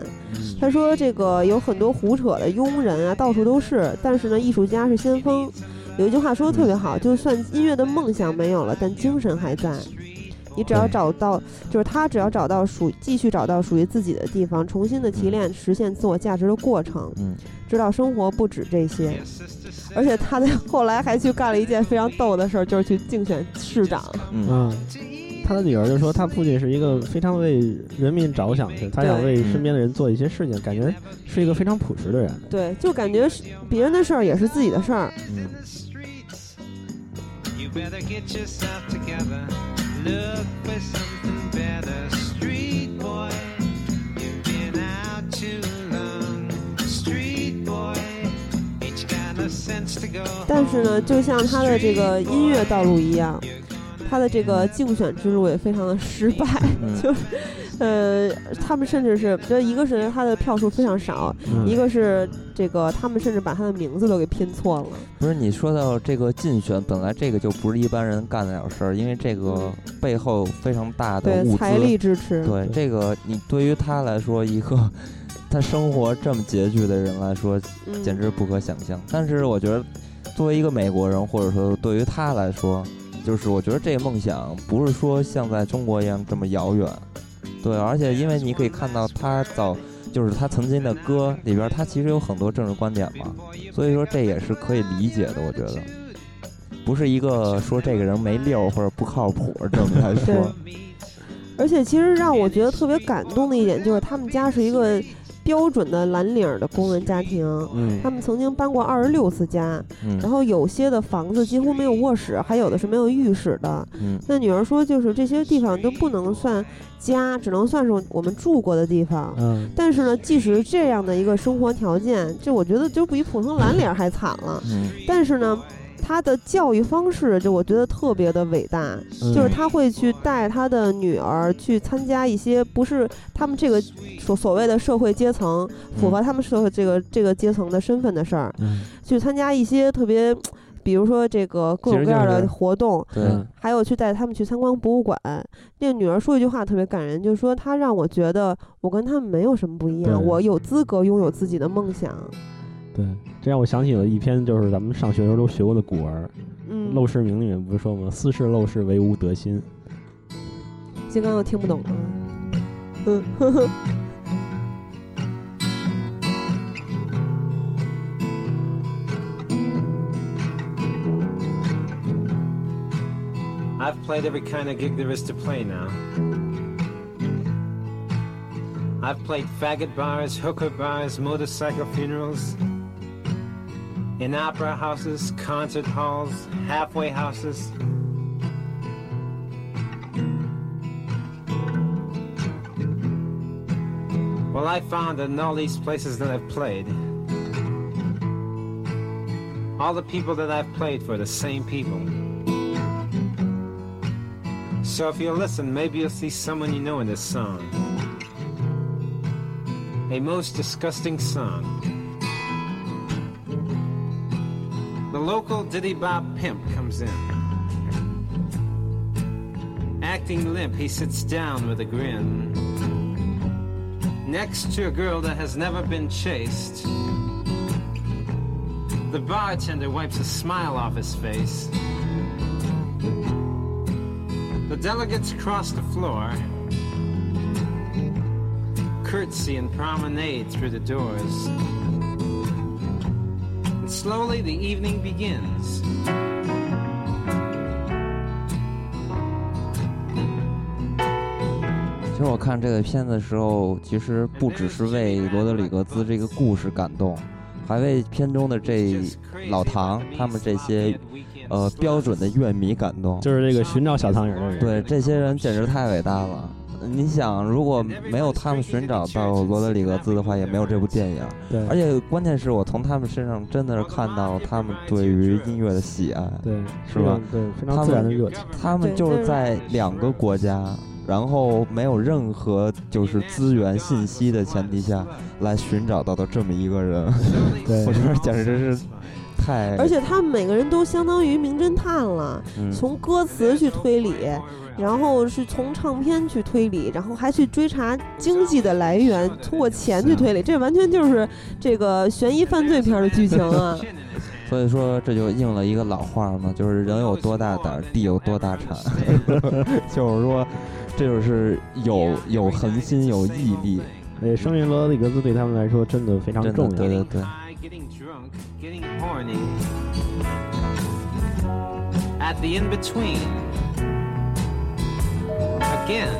他说这个有很多胡扯的庸人啊，到处都是，但是呢，艺术家是先锋。有一句话说的特别好，就算音乐的梦想没有了，但精神还在。你只要找到，就是他只要找到属，继续找到属于自己的地方，重新的提炼，实现自我价值的过程。嗯，知道生活不止这些，而且他在后来还去干了一件非常逗的事儿，就是去竞选市长。嗯，他的女儿就说，他父亲是一个非常为人民着想的，他想为身边的人做一些事情，感觉是一个非常朴实的人。对，就感觉是别人的事儿也是自己的事儿。嗯。look for something better, street boy. You've been out too long, street boy. Each got a sense to go. 但是呢，就像他的这个音乐道路一样，他的这个竞选之路也非常的失败，就。呃，他们甚至是，就一个是他的票数非常少，一个是这个他们甚至把他的名字都给拼错了。不是你说到这个竞选，本来这个就不是一般人干得了事儿，因为这个背后非常大的物资、财力支持。对这个，你对于他来说，一个他生活这么拮据的人来说，简直不可想象。但是我觉得，作为一个美国人，或者说对于他来说，就是我觉得这个梦想不是说像在中国一样这么遥远。对，而且因为你可以看到他早，就是他曾经的歌里边，他其实有很多政治观点嘛，所以说这也是可以理解的。我觉得，不是一个说这个人没溜或者不靠谱这么来 说。而且其实让我觉得特别感动的一点就是，他们家是一个。标准的蓝领的工人家庭，他们曾经搬过二十六次家，然后有些的房子几乎没有卧室，还有的是没有浴室的。那女儿说，就是这些地方都不能算家，只能算是我们住过的地方。但是呢，即使这样的一个生活条件，就我觉得就比普通蓝领还惨了。但是呢。他的教育方式就我觉得特别的伟大，就是他会去带他的女儿去参加一些不是他们这个所所谓的社会阶层符合他们社会这个这个阶层的身份的事儿，去参加一些特别，比如说这个各种各样的活动，还有去带他们去参观博物馆。那个女儿说一句话特别感人，就是说她让我觉得我跟他们没有什么不一样，我有资格拥有自己的梦想。对，这让我想起了一篇，就是咱们上学时候都学过的古文，《陋室铭》里面不是说吗？“斯是陋室，惟吾德馨。”金刚又听不懂了。嗯，呵呵。I've played every kind of gig there is to play now. I've played faggot bars, hooker bars, motorcycle funerals. In opera houses, concert halls, halfway houses. Well, I found that in all these places that I've played, all the people that I've played for are the same people. So if you listen, maybe you'll see someone you know in this song. A most disgusting song. Local diddy bop pimp comes in. Acting limp, he sits down with a grin. Next to a girl that has never been chased. The bartender wipes a smile off his face. The delegates cross the floor, curtsy and promenade through the doors. Slowly the evening begins. 其实我看这个片子的时候，其实不只是为罗德里格兹这个故事感动，还为片中的这老唐他们这些呃标准的乐迷感动。就是这个寻找小汤圆的人。对，这些人简直太伟大了。你想，如果没有他们寻找到罗德里格兹的话，也没有这部电影。对，而且关键是我从他们身上真的是看到他们对于音乐的喜爱，对，是吧？对，非常自然的热情。他们就是在两个国家然后没有任何就是资源信息的前提下来寻找到的这么一个人，对 我觉得简直是太……而且他们每个人都相当于名侦探了，从歌词去推理。然后是从唱片去推理，然后还去追查经济的来源，通过钱去推理，这完全就是这个悬疑犯罪片的剧情啊！所以说这就应了一个老话嘛，就是人有多大胆，地有多大产。就是说，这就是有有恒心，有毅力。哎，声明罗德里格斯对他们来说真的非常重要。对对对。Again.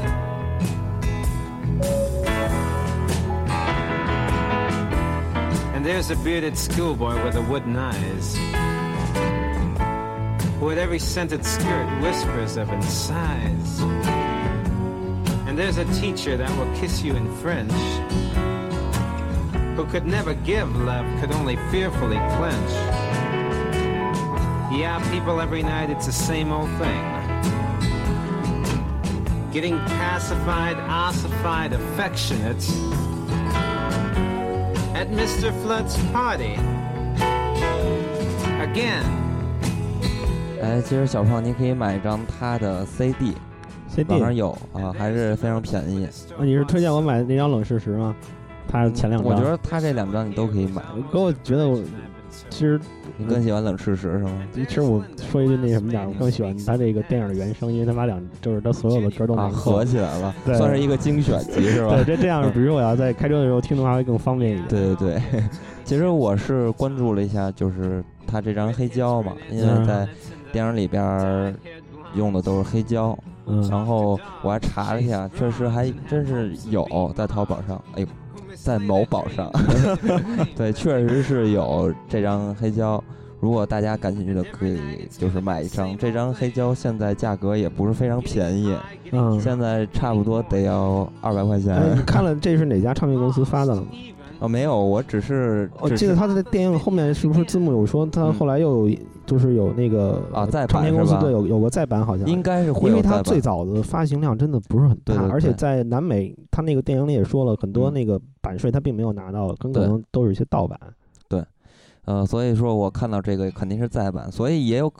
And there's a bearded schoolboy with a wooden eyes, who at every scented skirt whispers of and sighs. And there's a teacher that will kiss you in French, who could never give love, could only fearfully clench. Yeah, people every night, it's the same old thing getting pacified, ossified, affectionate at Mr. Flood's party again. 哎，其实小胖，你可以买一张他的 CD，CD 网上有啊，还是非常便宜。啊，你是推荐我买那张《冷事实》吗？ 他前两张，我觉得他这两张你都可以买。可我觉得我其实。你更喜欢冷事实是吗？其实我说一句那什么点，我更喜欢他这个电影的原声，因为他把两就是他所有的歌都啊合起来了，算是一个精选集是吧？对，这这样，比如我要在开车的时候听的话，会更方便一点。对对对，其实我是关注了一下，就是他这张黑胶嘛，因为在电影里边用的都是黑胶，然后我还查了一下，确实还真是有在淘宝上，哎呦。在某宝上 对，确实是有这张黑胶。如果大家感兴趣的，可以就是买一张。这张黑胶现在价格也不是非常便宜，嗯，现在差不多得要二百块钱。你看了这是哪家唱片公司发的了吗？哦，没有，我只是我记得他的电影后面是不是字幕有说他后来又有就是有那个啊再唱片公司对有有个再版好像应该是会因为他最早的发行量真的不是很大，而且在南美他那个电影里也说了很多那个版税他并没有拿到，很可能都是一些盗版。对，呃，所以说我看到这个肯定是再版，所以也有。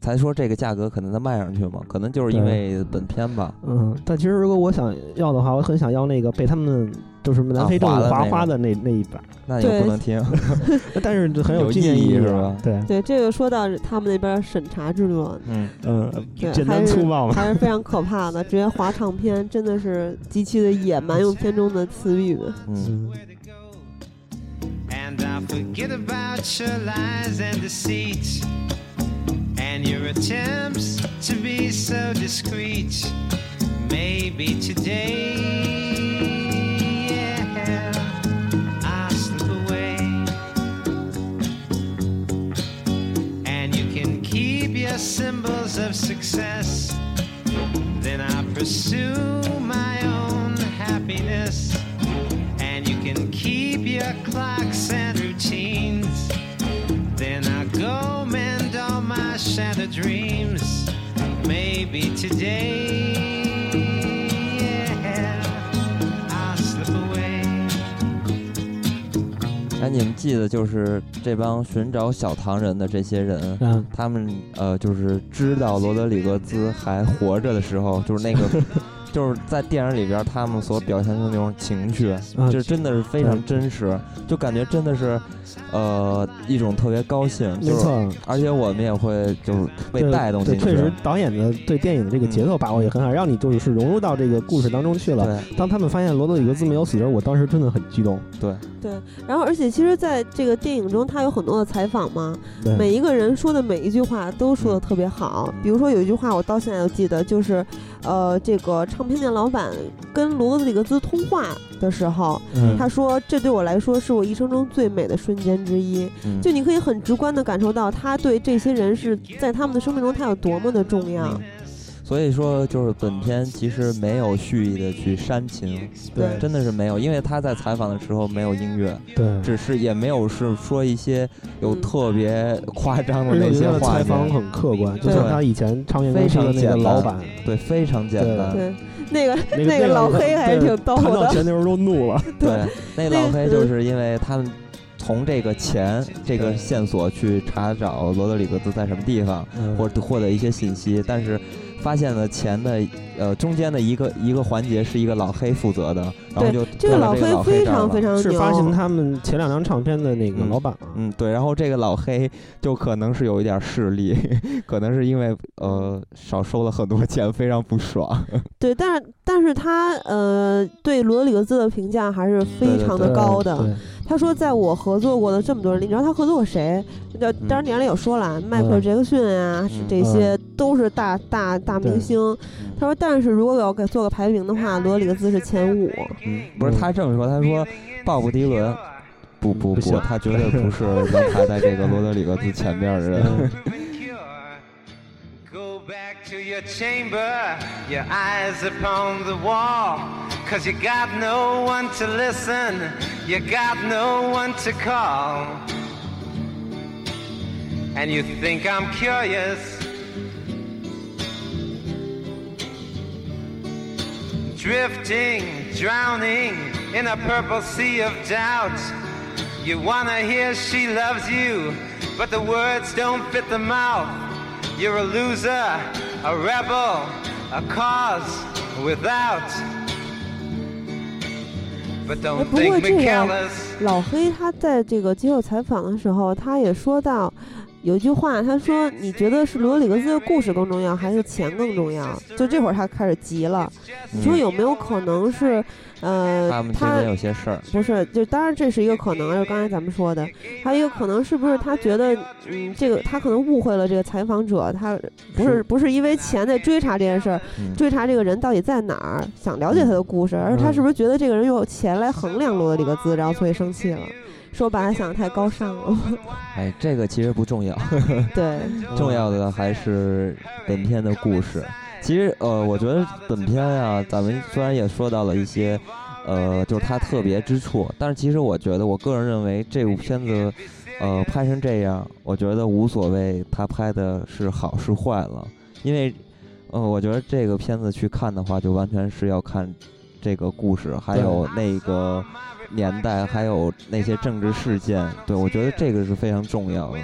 才说这个价格可能再卖上去嘛？可能就是因为本片吧。嗯，但其实如果我想要的话，我很想要那个被他们就是南非政府划花的那那一版。那也不能听，但是很有纪念意义是吧？对对，这个说到他们那边审查制度，嗯嗯，简单粗暴还是非常可怕的。直接划唱片真的是极其的野蛮，用片中的词语。嗯。and your attempts to be so discreet. Maybe today, keep your symbols of success. Then I pursue my own happiness. And you can keep your clocks and routines. Then I go mend all my shattered dreams. Maybe today, yeah, I'll slip away. 哎，你们记得就是 这帮寻找小唐人的这些人，嗯，他们呃，就是知道罗德里格兹还活着的时候，就是那个。就是在电影里边，他们所表现出那种情绪，就真的是非常真实，就感觉真的是，呃，一种特别高兴。没错，而且我们也会就是被带动进去。确实，导演的对电影的这个节奏把握也很好，让你就是融入到这个故事当中去了。当他们发现罗德里格兹没有死的时候，我当时真的很激动。对对，然后而且其实在这个电影中，他有很多的采访嘛，每一个人说的每一句话都说的特别好。比如说有一句话，我到现在都记得，就是。呃，这个唱片店老板跟罗德里格兹通话的时候，他说：“这对我来说是我一生中最美的瞬间之一。”就你可以很直观的感受到他对这些人是在他们的生命中他有多么的重要。所以说，就是本片其实没有蓄意的去煽情，对，真的是没有，因为他在采访的时候没有音乐，对，只是也没有是说一些有特别夸张的那些话。采访很客观，就像他以前唱片公司的那个老板，对，非常简单。对，那个那个老黑还是挺逗的。谈到钱的时候都怒了。对，那老黑就是因为他们。从这个钱这个线索去查找罗德里格斯在什么地方，或者获得一些信息，但是发现了钱的呃中间的一个一个环节是一个老黑负责的，然后就这个老黑非常非常是发行他们前两张唱片的那个老板嗯，对，然后这个老黑就可能是有一点势力，可能是因为呃少收了很多钱，非常不爽。对，但是但是他呃对罗德里格斯的评价还是非常的高的。他说，在我合作过的这么多人里，你知道他合作过谁？那当然，电影里有说了，迈克尔·杰克逊啊，这些都是大大大明星。他说，但是如果我要给做个排名的话，罗德里格斯是前五。嗯，不是他这么说，他说鲍勃·迪伦，不不不，他绝对不是 能排在这个罗德里格斯前面的人。to your chamber, your eyes upon the wall. Cause you got no one to listen, you got no one to call. And you think I'm curious. Drifting, drowning in a purple sea of doubt. You wanna hear she loves you, but the words don't fit the mouth. You're a loser, a rebel, a cause without. But don't think me careless. 老黑他在这个接受采访的时候，他也说到。有一句话，他说：“你觉得是罗里格斯的故事更重要，还是钱更重要？”就这会儿他开始急了。你说有没有可能是，呃，他们之间有些事儿？不是，就当然这是一个可能，就刚才咱们说的。还有一个可能是不是他觉得，嗯，这个他可能误会了这个采访者，他不是不是因为钱在追查这件事儿，追查这个人到底在哪儿，想了解他的故事，而他是不是觉得这个人用钱来衡量罗德里格兹，然后所以生气了？说把他想的太高尚了。哎，这个其实不重要。对，重要的还是本片的故事。其实，呃，我觉得本片啊，咱们虽然也说到了一些，呃，就是它特别之处，但是其实我觉得，我个人认为这部片子，呃，拍成这样，我觉得无所谓，它拍的是好是坏了。因为，呃，我觉得这个片子去看的话，就完全是要看这个故事，还有那个。年代还有那些政治事件，对我觉得这个是非常重要的。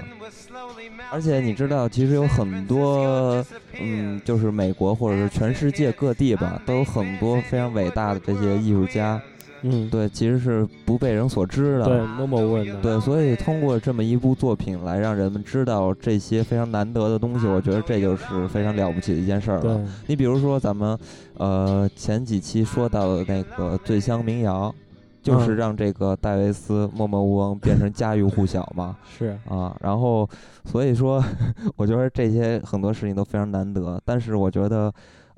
而且你知道，其实有很多，嗯，就是美国或者是全世界各地吧，都有很多非常伟大的这些艺术家，嗯，对，其实是不被人所知的。对，number one。对，所以通过这么一部作品来让人们知道这些非常难得的东西，我觉得这就是非常了不起的一件事儿了。你比如说咱们，呃，前几期说到的那个醉乡民谣。就是让这个戴维斯默默无闻变成家喻户晓嘛？是啊，然后所以说，我觉得这些很多事情都非常难得。但是我觉得，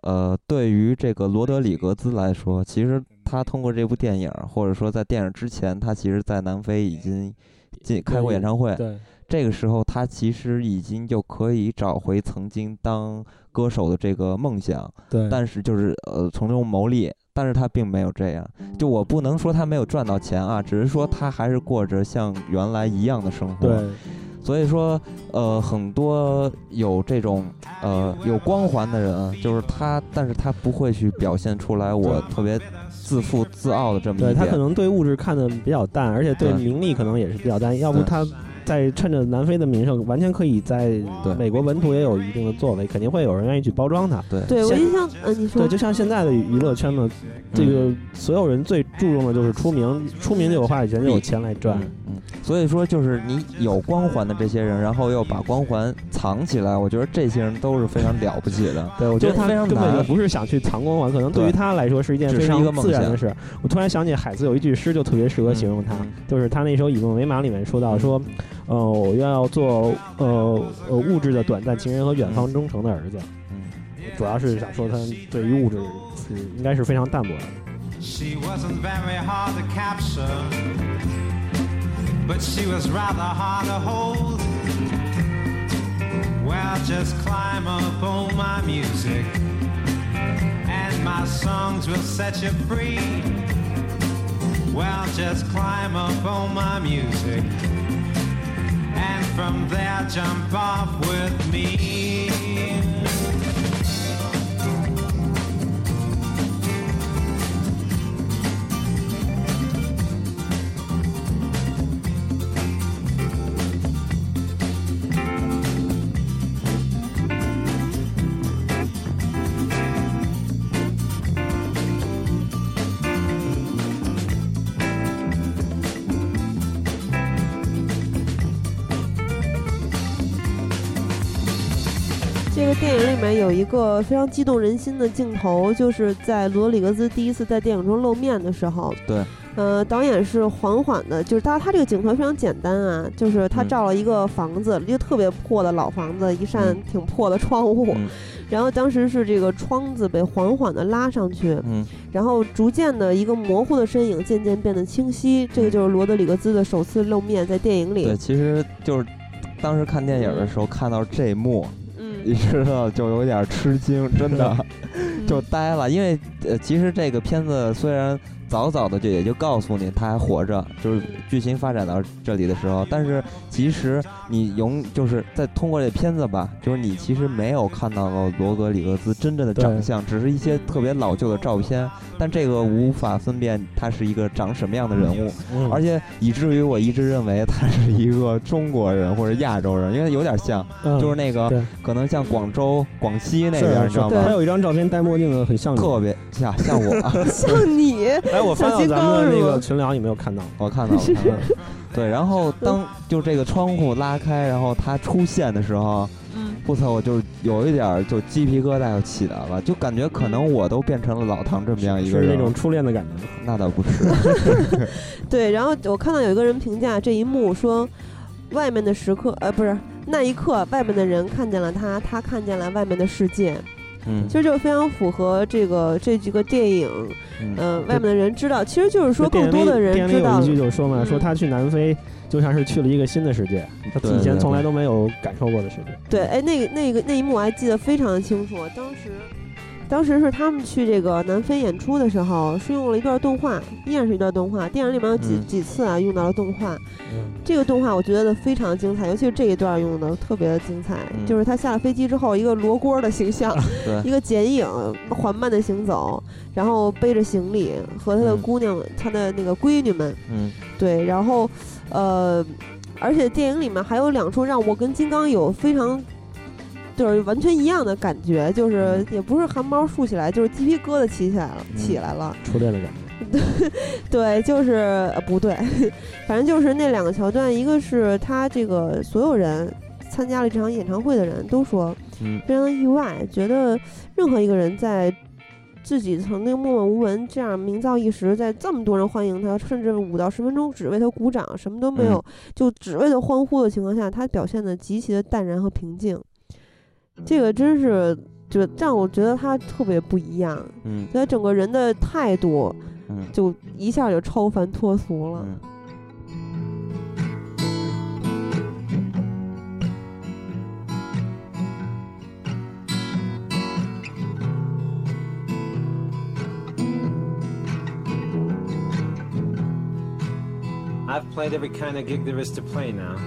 呃，对于这个罗德里格兹来说，其实他通过这部电影，或者说在电影之前，他其实在南非已经进开过演唱会。对，这个时候他其实已经就可以找回曾经当歌手的这个梦想。对，但是就是呃从中牟利。但是他并没有这样，就我不能说他没有赚到钱啊，只是说他还是过着像原来一样的生活。对，所以说，呃，很多有这种呃有光环的人，就是他，但是他不会去表现出来我特别自负自傲的这么。对他可能对物质看的比较淡，而且对名利可能也是比较淡，要不他。在趁着南非的名声，完全可以在美国本土也有一定的作为，肯定会有人愿意去包装它。对，对我印象，呃，你说，对，就像现在的娱乐圈呢，这个所有人最注重的就是出名，出名就有话语权，就有钱来赚。嗯，所以说就是你有光环的这些人，然后又把光环藏起来，我觉得这些人都是非常了不起的。对，我觉得他根本就，不是想去藏光环，可能对于他来说是一件非常自然的事。我突然想起海子有一句诗，就特别适合形容他，就是他那首《以梦为马》里面说到说。呃，我愿要做呃呃物质的短暂情人和远方忠诚的儿子。嗯，主要是想说他对于物质是应该是非常淡薄的。She wasn't very hard to capture, but she was rather hard to hold. Well, just climb up on my music, and my songs will set you free. Well, just climb up on my music. From there, jump off with me. 面有一个非常激动人心的镜头，就是在罗德里格兹第一次在电影中露面的时候。对，呃，导演是缓缓的，就是他他这个镜头非常简单啊，就是他照了一个房子，一个特别破的老房子，一扇挺破的窗户，然后当时是这个窗子被缓缓的拉上去，嗯，然后逐渐的一个模糊的身影渐渐变得清晰，这个就是罗德里格兹的首次露面在电影里。对，其实就是当时看电影的时候看到这一幕。你知道就有点吃惊，真的 就呆了，因为呃，其实这个片子虽然。早早的就也就告诉你他还活着，就是剧情发展到这里的时候。但是其实你永就是在通过这片子吧，就是你其实没有看到过罗格里格斯真正的长相，只是一些特别老旧的照片。但这个无法分辨他是一个长什么样的人物，而且以至于我一直认为他是一个中国人或者亚洲人，因为有点像，就是那个可能像广州、广西那边，你知道吗？他有一张照片戴墨镜的，很像，特别 像像我，像你。哎我发到咱们那个群聊，你没有看到？我看到了。对，然后当就这个窗户拉开，然后他出现的时候，嗯，不操，我就有一点就鸡皮疙瘩要起来了，就感觉可能我都变成了老唐这么样一个人，是那种初恋的感觉。那倒不是。对，然后我看到有一个人评价这一幕说，外面的时刻，呃，不是那一刻，外面的人看见了他，他看见了外面的世界。嗯，其实就非常符合这个这几个电影，嗯，外面的人知道，其实就是说更多的人知道。有一句就说嘛，说他去南非就像是去了一个新的世界，他以前从来都没有感受过的世界。对，哎，那个那个那一幕我还记得非常的清楚，当时。当时是他们去这个南非演出的时候，是用了一段动画，依然是一段动画。电影里面有几几次啊，用到了动画。这个动画我觉得非常精彩，尤其是这一段用的特别的精彩。就是他下了飞机之后，一个罗锅的形象，一个剪影，缓慢的行走，然后背着行李，和他的姑娘，他的那个闺女们。嗯，对，然后，呃，而且电影里面还有两处让我跟金刚有非常。就是完全一样的感觉，就是也不是汗毛竖起来，就是鸡皮疙瘩起起来了，起来了。初恋的感觉。对，就是不对，反正就是那两个桥段，一个是他这个所有人参加了这场演唱会的人都说，非常的意外，觉得任何一个人在自己曾经默默无闻，这样名噪一时，在这么多人欢迎他，甚至五到十分钟只为他鼓掌，什么都没有，就只为他欢呼的情况下，他表现的极其的淡然和平静。这个真是，就让我觉得他特别不一样。嗯，他整个人的态度，嗯，就一下就超凡脱俗了。I've played every kind of gig there is to play now.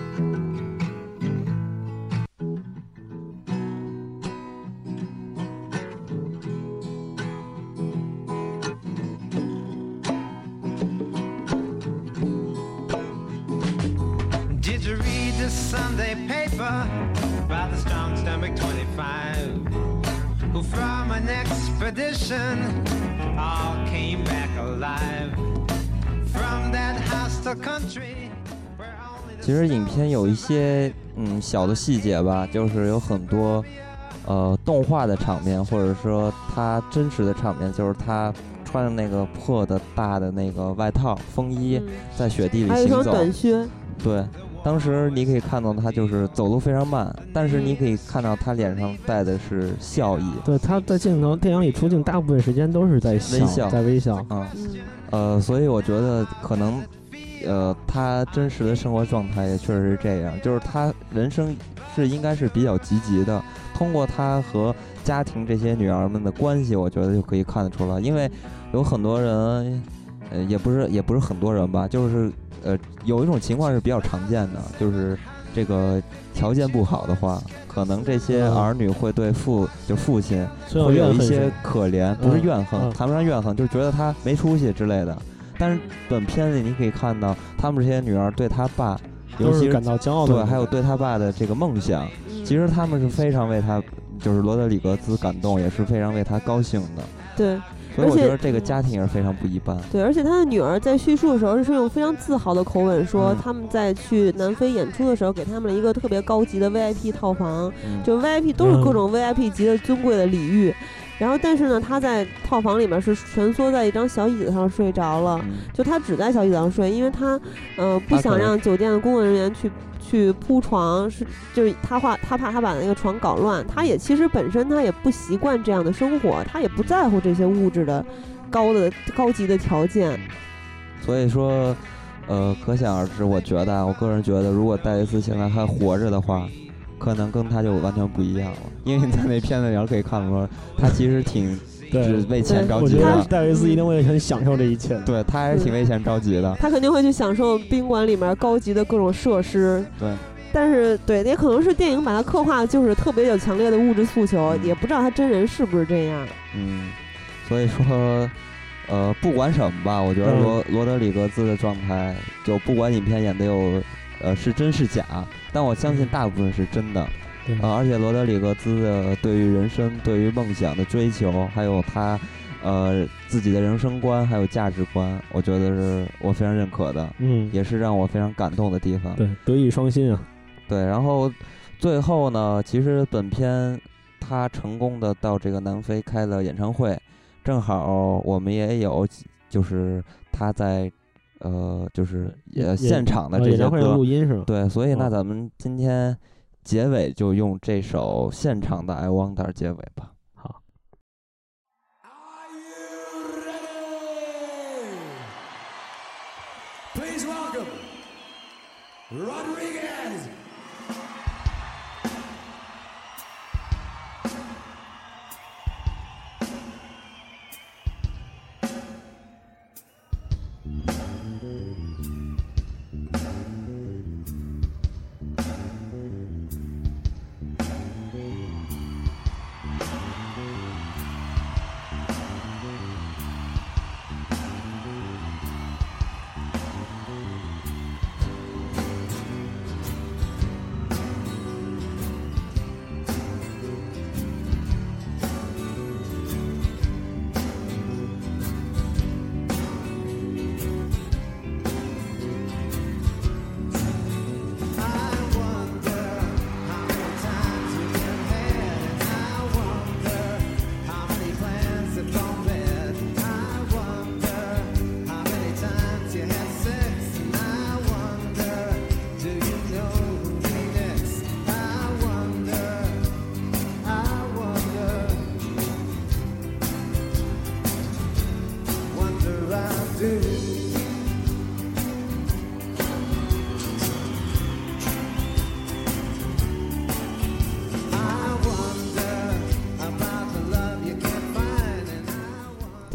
The strong stomach 25 who from an expedition all came back alive from that hostile country 其实影片有一些嗯小的细节吧，就是有很多呃动画的场面，或者说他真实的场面，就是他穿着那个破的大的那个外套风衣，在雪地里行走，还有一双短靴，对。当时你可以看到他就是走路非常慢，但是你可以看到他脸上带的是笑意。对，他在镜头电影里出镜大部分时间都是在微笑，在微笑。嗯，呃，所以我觉得可能，呃，他真实的生活状态也确实是这样，就是他人生是应该是比较积极的。通过他和家庭这些女儿们的关系，我觉得就可以看得出来。因为有很多人，呃，也不是也不是很多人吧，就是呃，有一种情况是比较常见的，就是这个条件不好的话，可能这些儿女会对父就父亲会有一些可怜，不是怨恨，谈不上怨恨，就觉得他没出息之类的。但是本片里你可以看到，他们这些女儿对他爸，尤其是感到骄傲的，对，还有对他爸的这个梦想，其实他们是非常为他，就是罗德里格兹感动，也是非常为他高兴的。对，所以我觉得这个家庭也是非常不一般。对，而且他的女儿在叙述的时候是用非常自豪的口吻说，他们在去南非演出的时候，给他们了一个特别高级的 VIP 套房，就 VIP 都是各种 VIP 级的尊贵的礼遇。然后，但是呢，他在套房里面是蜷缩在一张小椅子上睡着了，就他只在小椅子上睡，因为他，呃，不想让酒店的工作人员去去铺床，是就是他怕他怕他把那个床搞乱。他也其实本身他也不习惯这样的生活，他也不在乎这些物质的高的高级的条件。所以说，呃，可想而知，我觉得，我个人觉得，如果戴维斯现在还活着的话。可能跟他就完全不一样了，因为在那片子里可以看出来，他其实挺对为钱着急的。戴维斯一定会很享受这一切，对他还是挺为钱着急的。他肯定会去享受宾馆里面高级的各种设施。对，但是对，也可能是电影把他刻画的就是特别有强烈的物质诉求，也不知道他真人是不是这样。嗯，所以说，呃，不管什么吧，我觉得罗罗德里格兹的状态，就不管影片演的有。呃，是真是假？但我相信大部分是真的。啊，而且罗德里格兹的对于人生、对于梦想的追求，还有他呃自己的人生观还有价值观，我觉得是我非常认可的。嗯，也是让我非常感动的地方。对，德艺双馨啊。对，然后最后呢，其实本片他成功的到这个南非开了演唱会，正好我们也有，就是他在。呃，就是呃现场的这些歌，录音是吗？对，所以那咱们今天结尾就用这首现场的《I Wonder》结尾吧。好。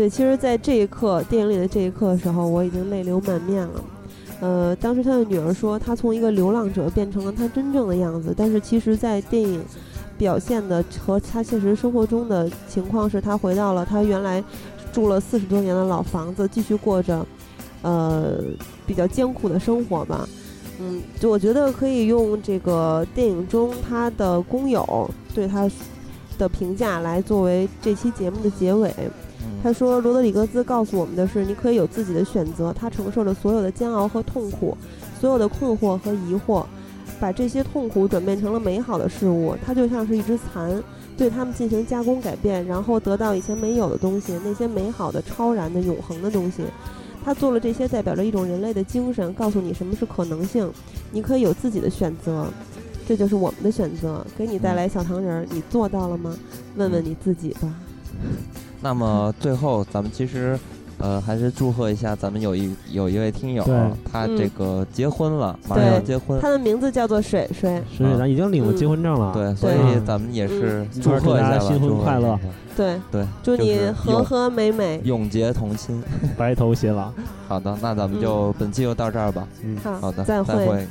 对，其实，在这一刻，电影里的这一刻的时候，我已经泪流满面了。呃，当时他的女儿说，他从一个流浪者变成了他真正的样子。但是，其实，在电影表现的和他现实生活中的情况是，他回到了他原来住了四十多年的老房子，继续过着呃比较艰苦的生活吧。嗯，就我觉得可以用这个电影中他的工友对他的评价来作为这期节目的结尾。他说：“罗德里格兹告诉我们的是，你可以有自己的选择。他承受着所有的煎熬和痛苦，所有的困惑和疑惑，把这些痛苦转变成了美好的事物。他就像是一只蚕，对他们进行加工改变，然后得到以前没有的东西，那些美好的、超然的、永恒的东西。他做了这些，代表着一种人类的精神，告诉你什么是可能性。你可以有自己的选择，这就是我们的选择，给你带来小糖人儿。你做到了吗？问问你自己吧。”那么最后，咱们其实呃，还是祝贺一下咱们有一有一位听友，他这个结婚了，马上要结婚。他的名字叫做水水，水水，咱已经领了结婚证了。对，所以咱们也是祝贺一下新婚快乐。对对，祝你和和美美，永结同心，白头偕老。好的，那咱们就本期就到这儿吧。嗯，好的，再会。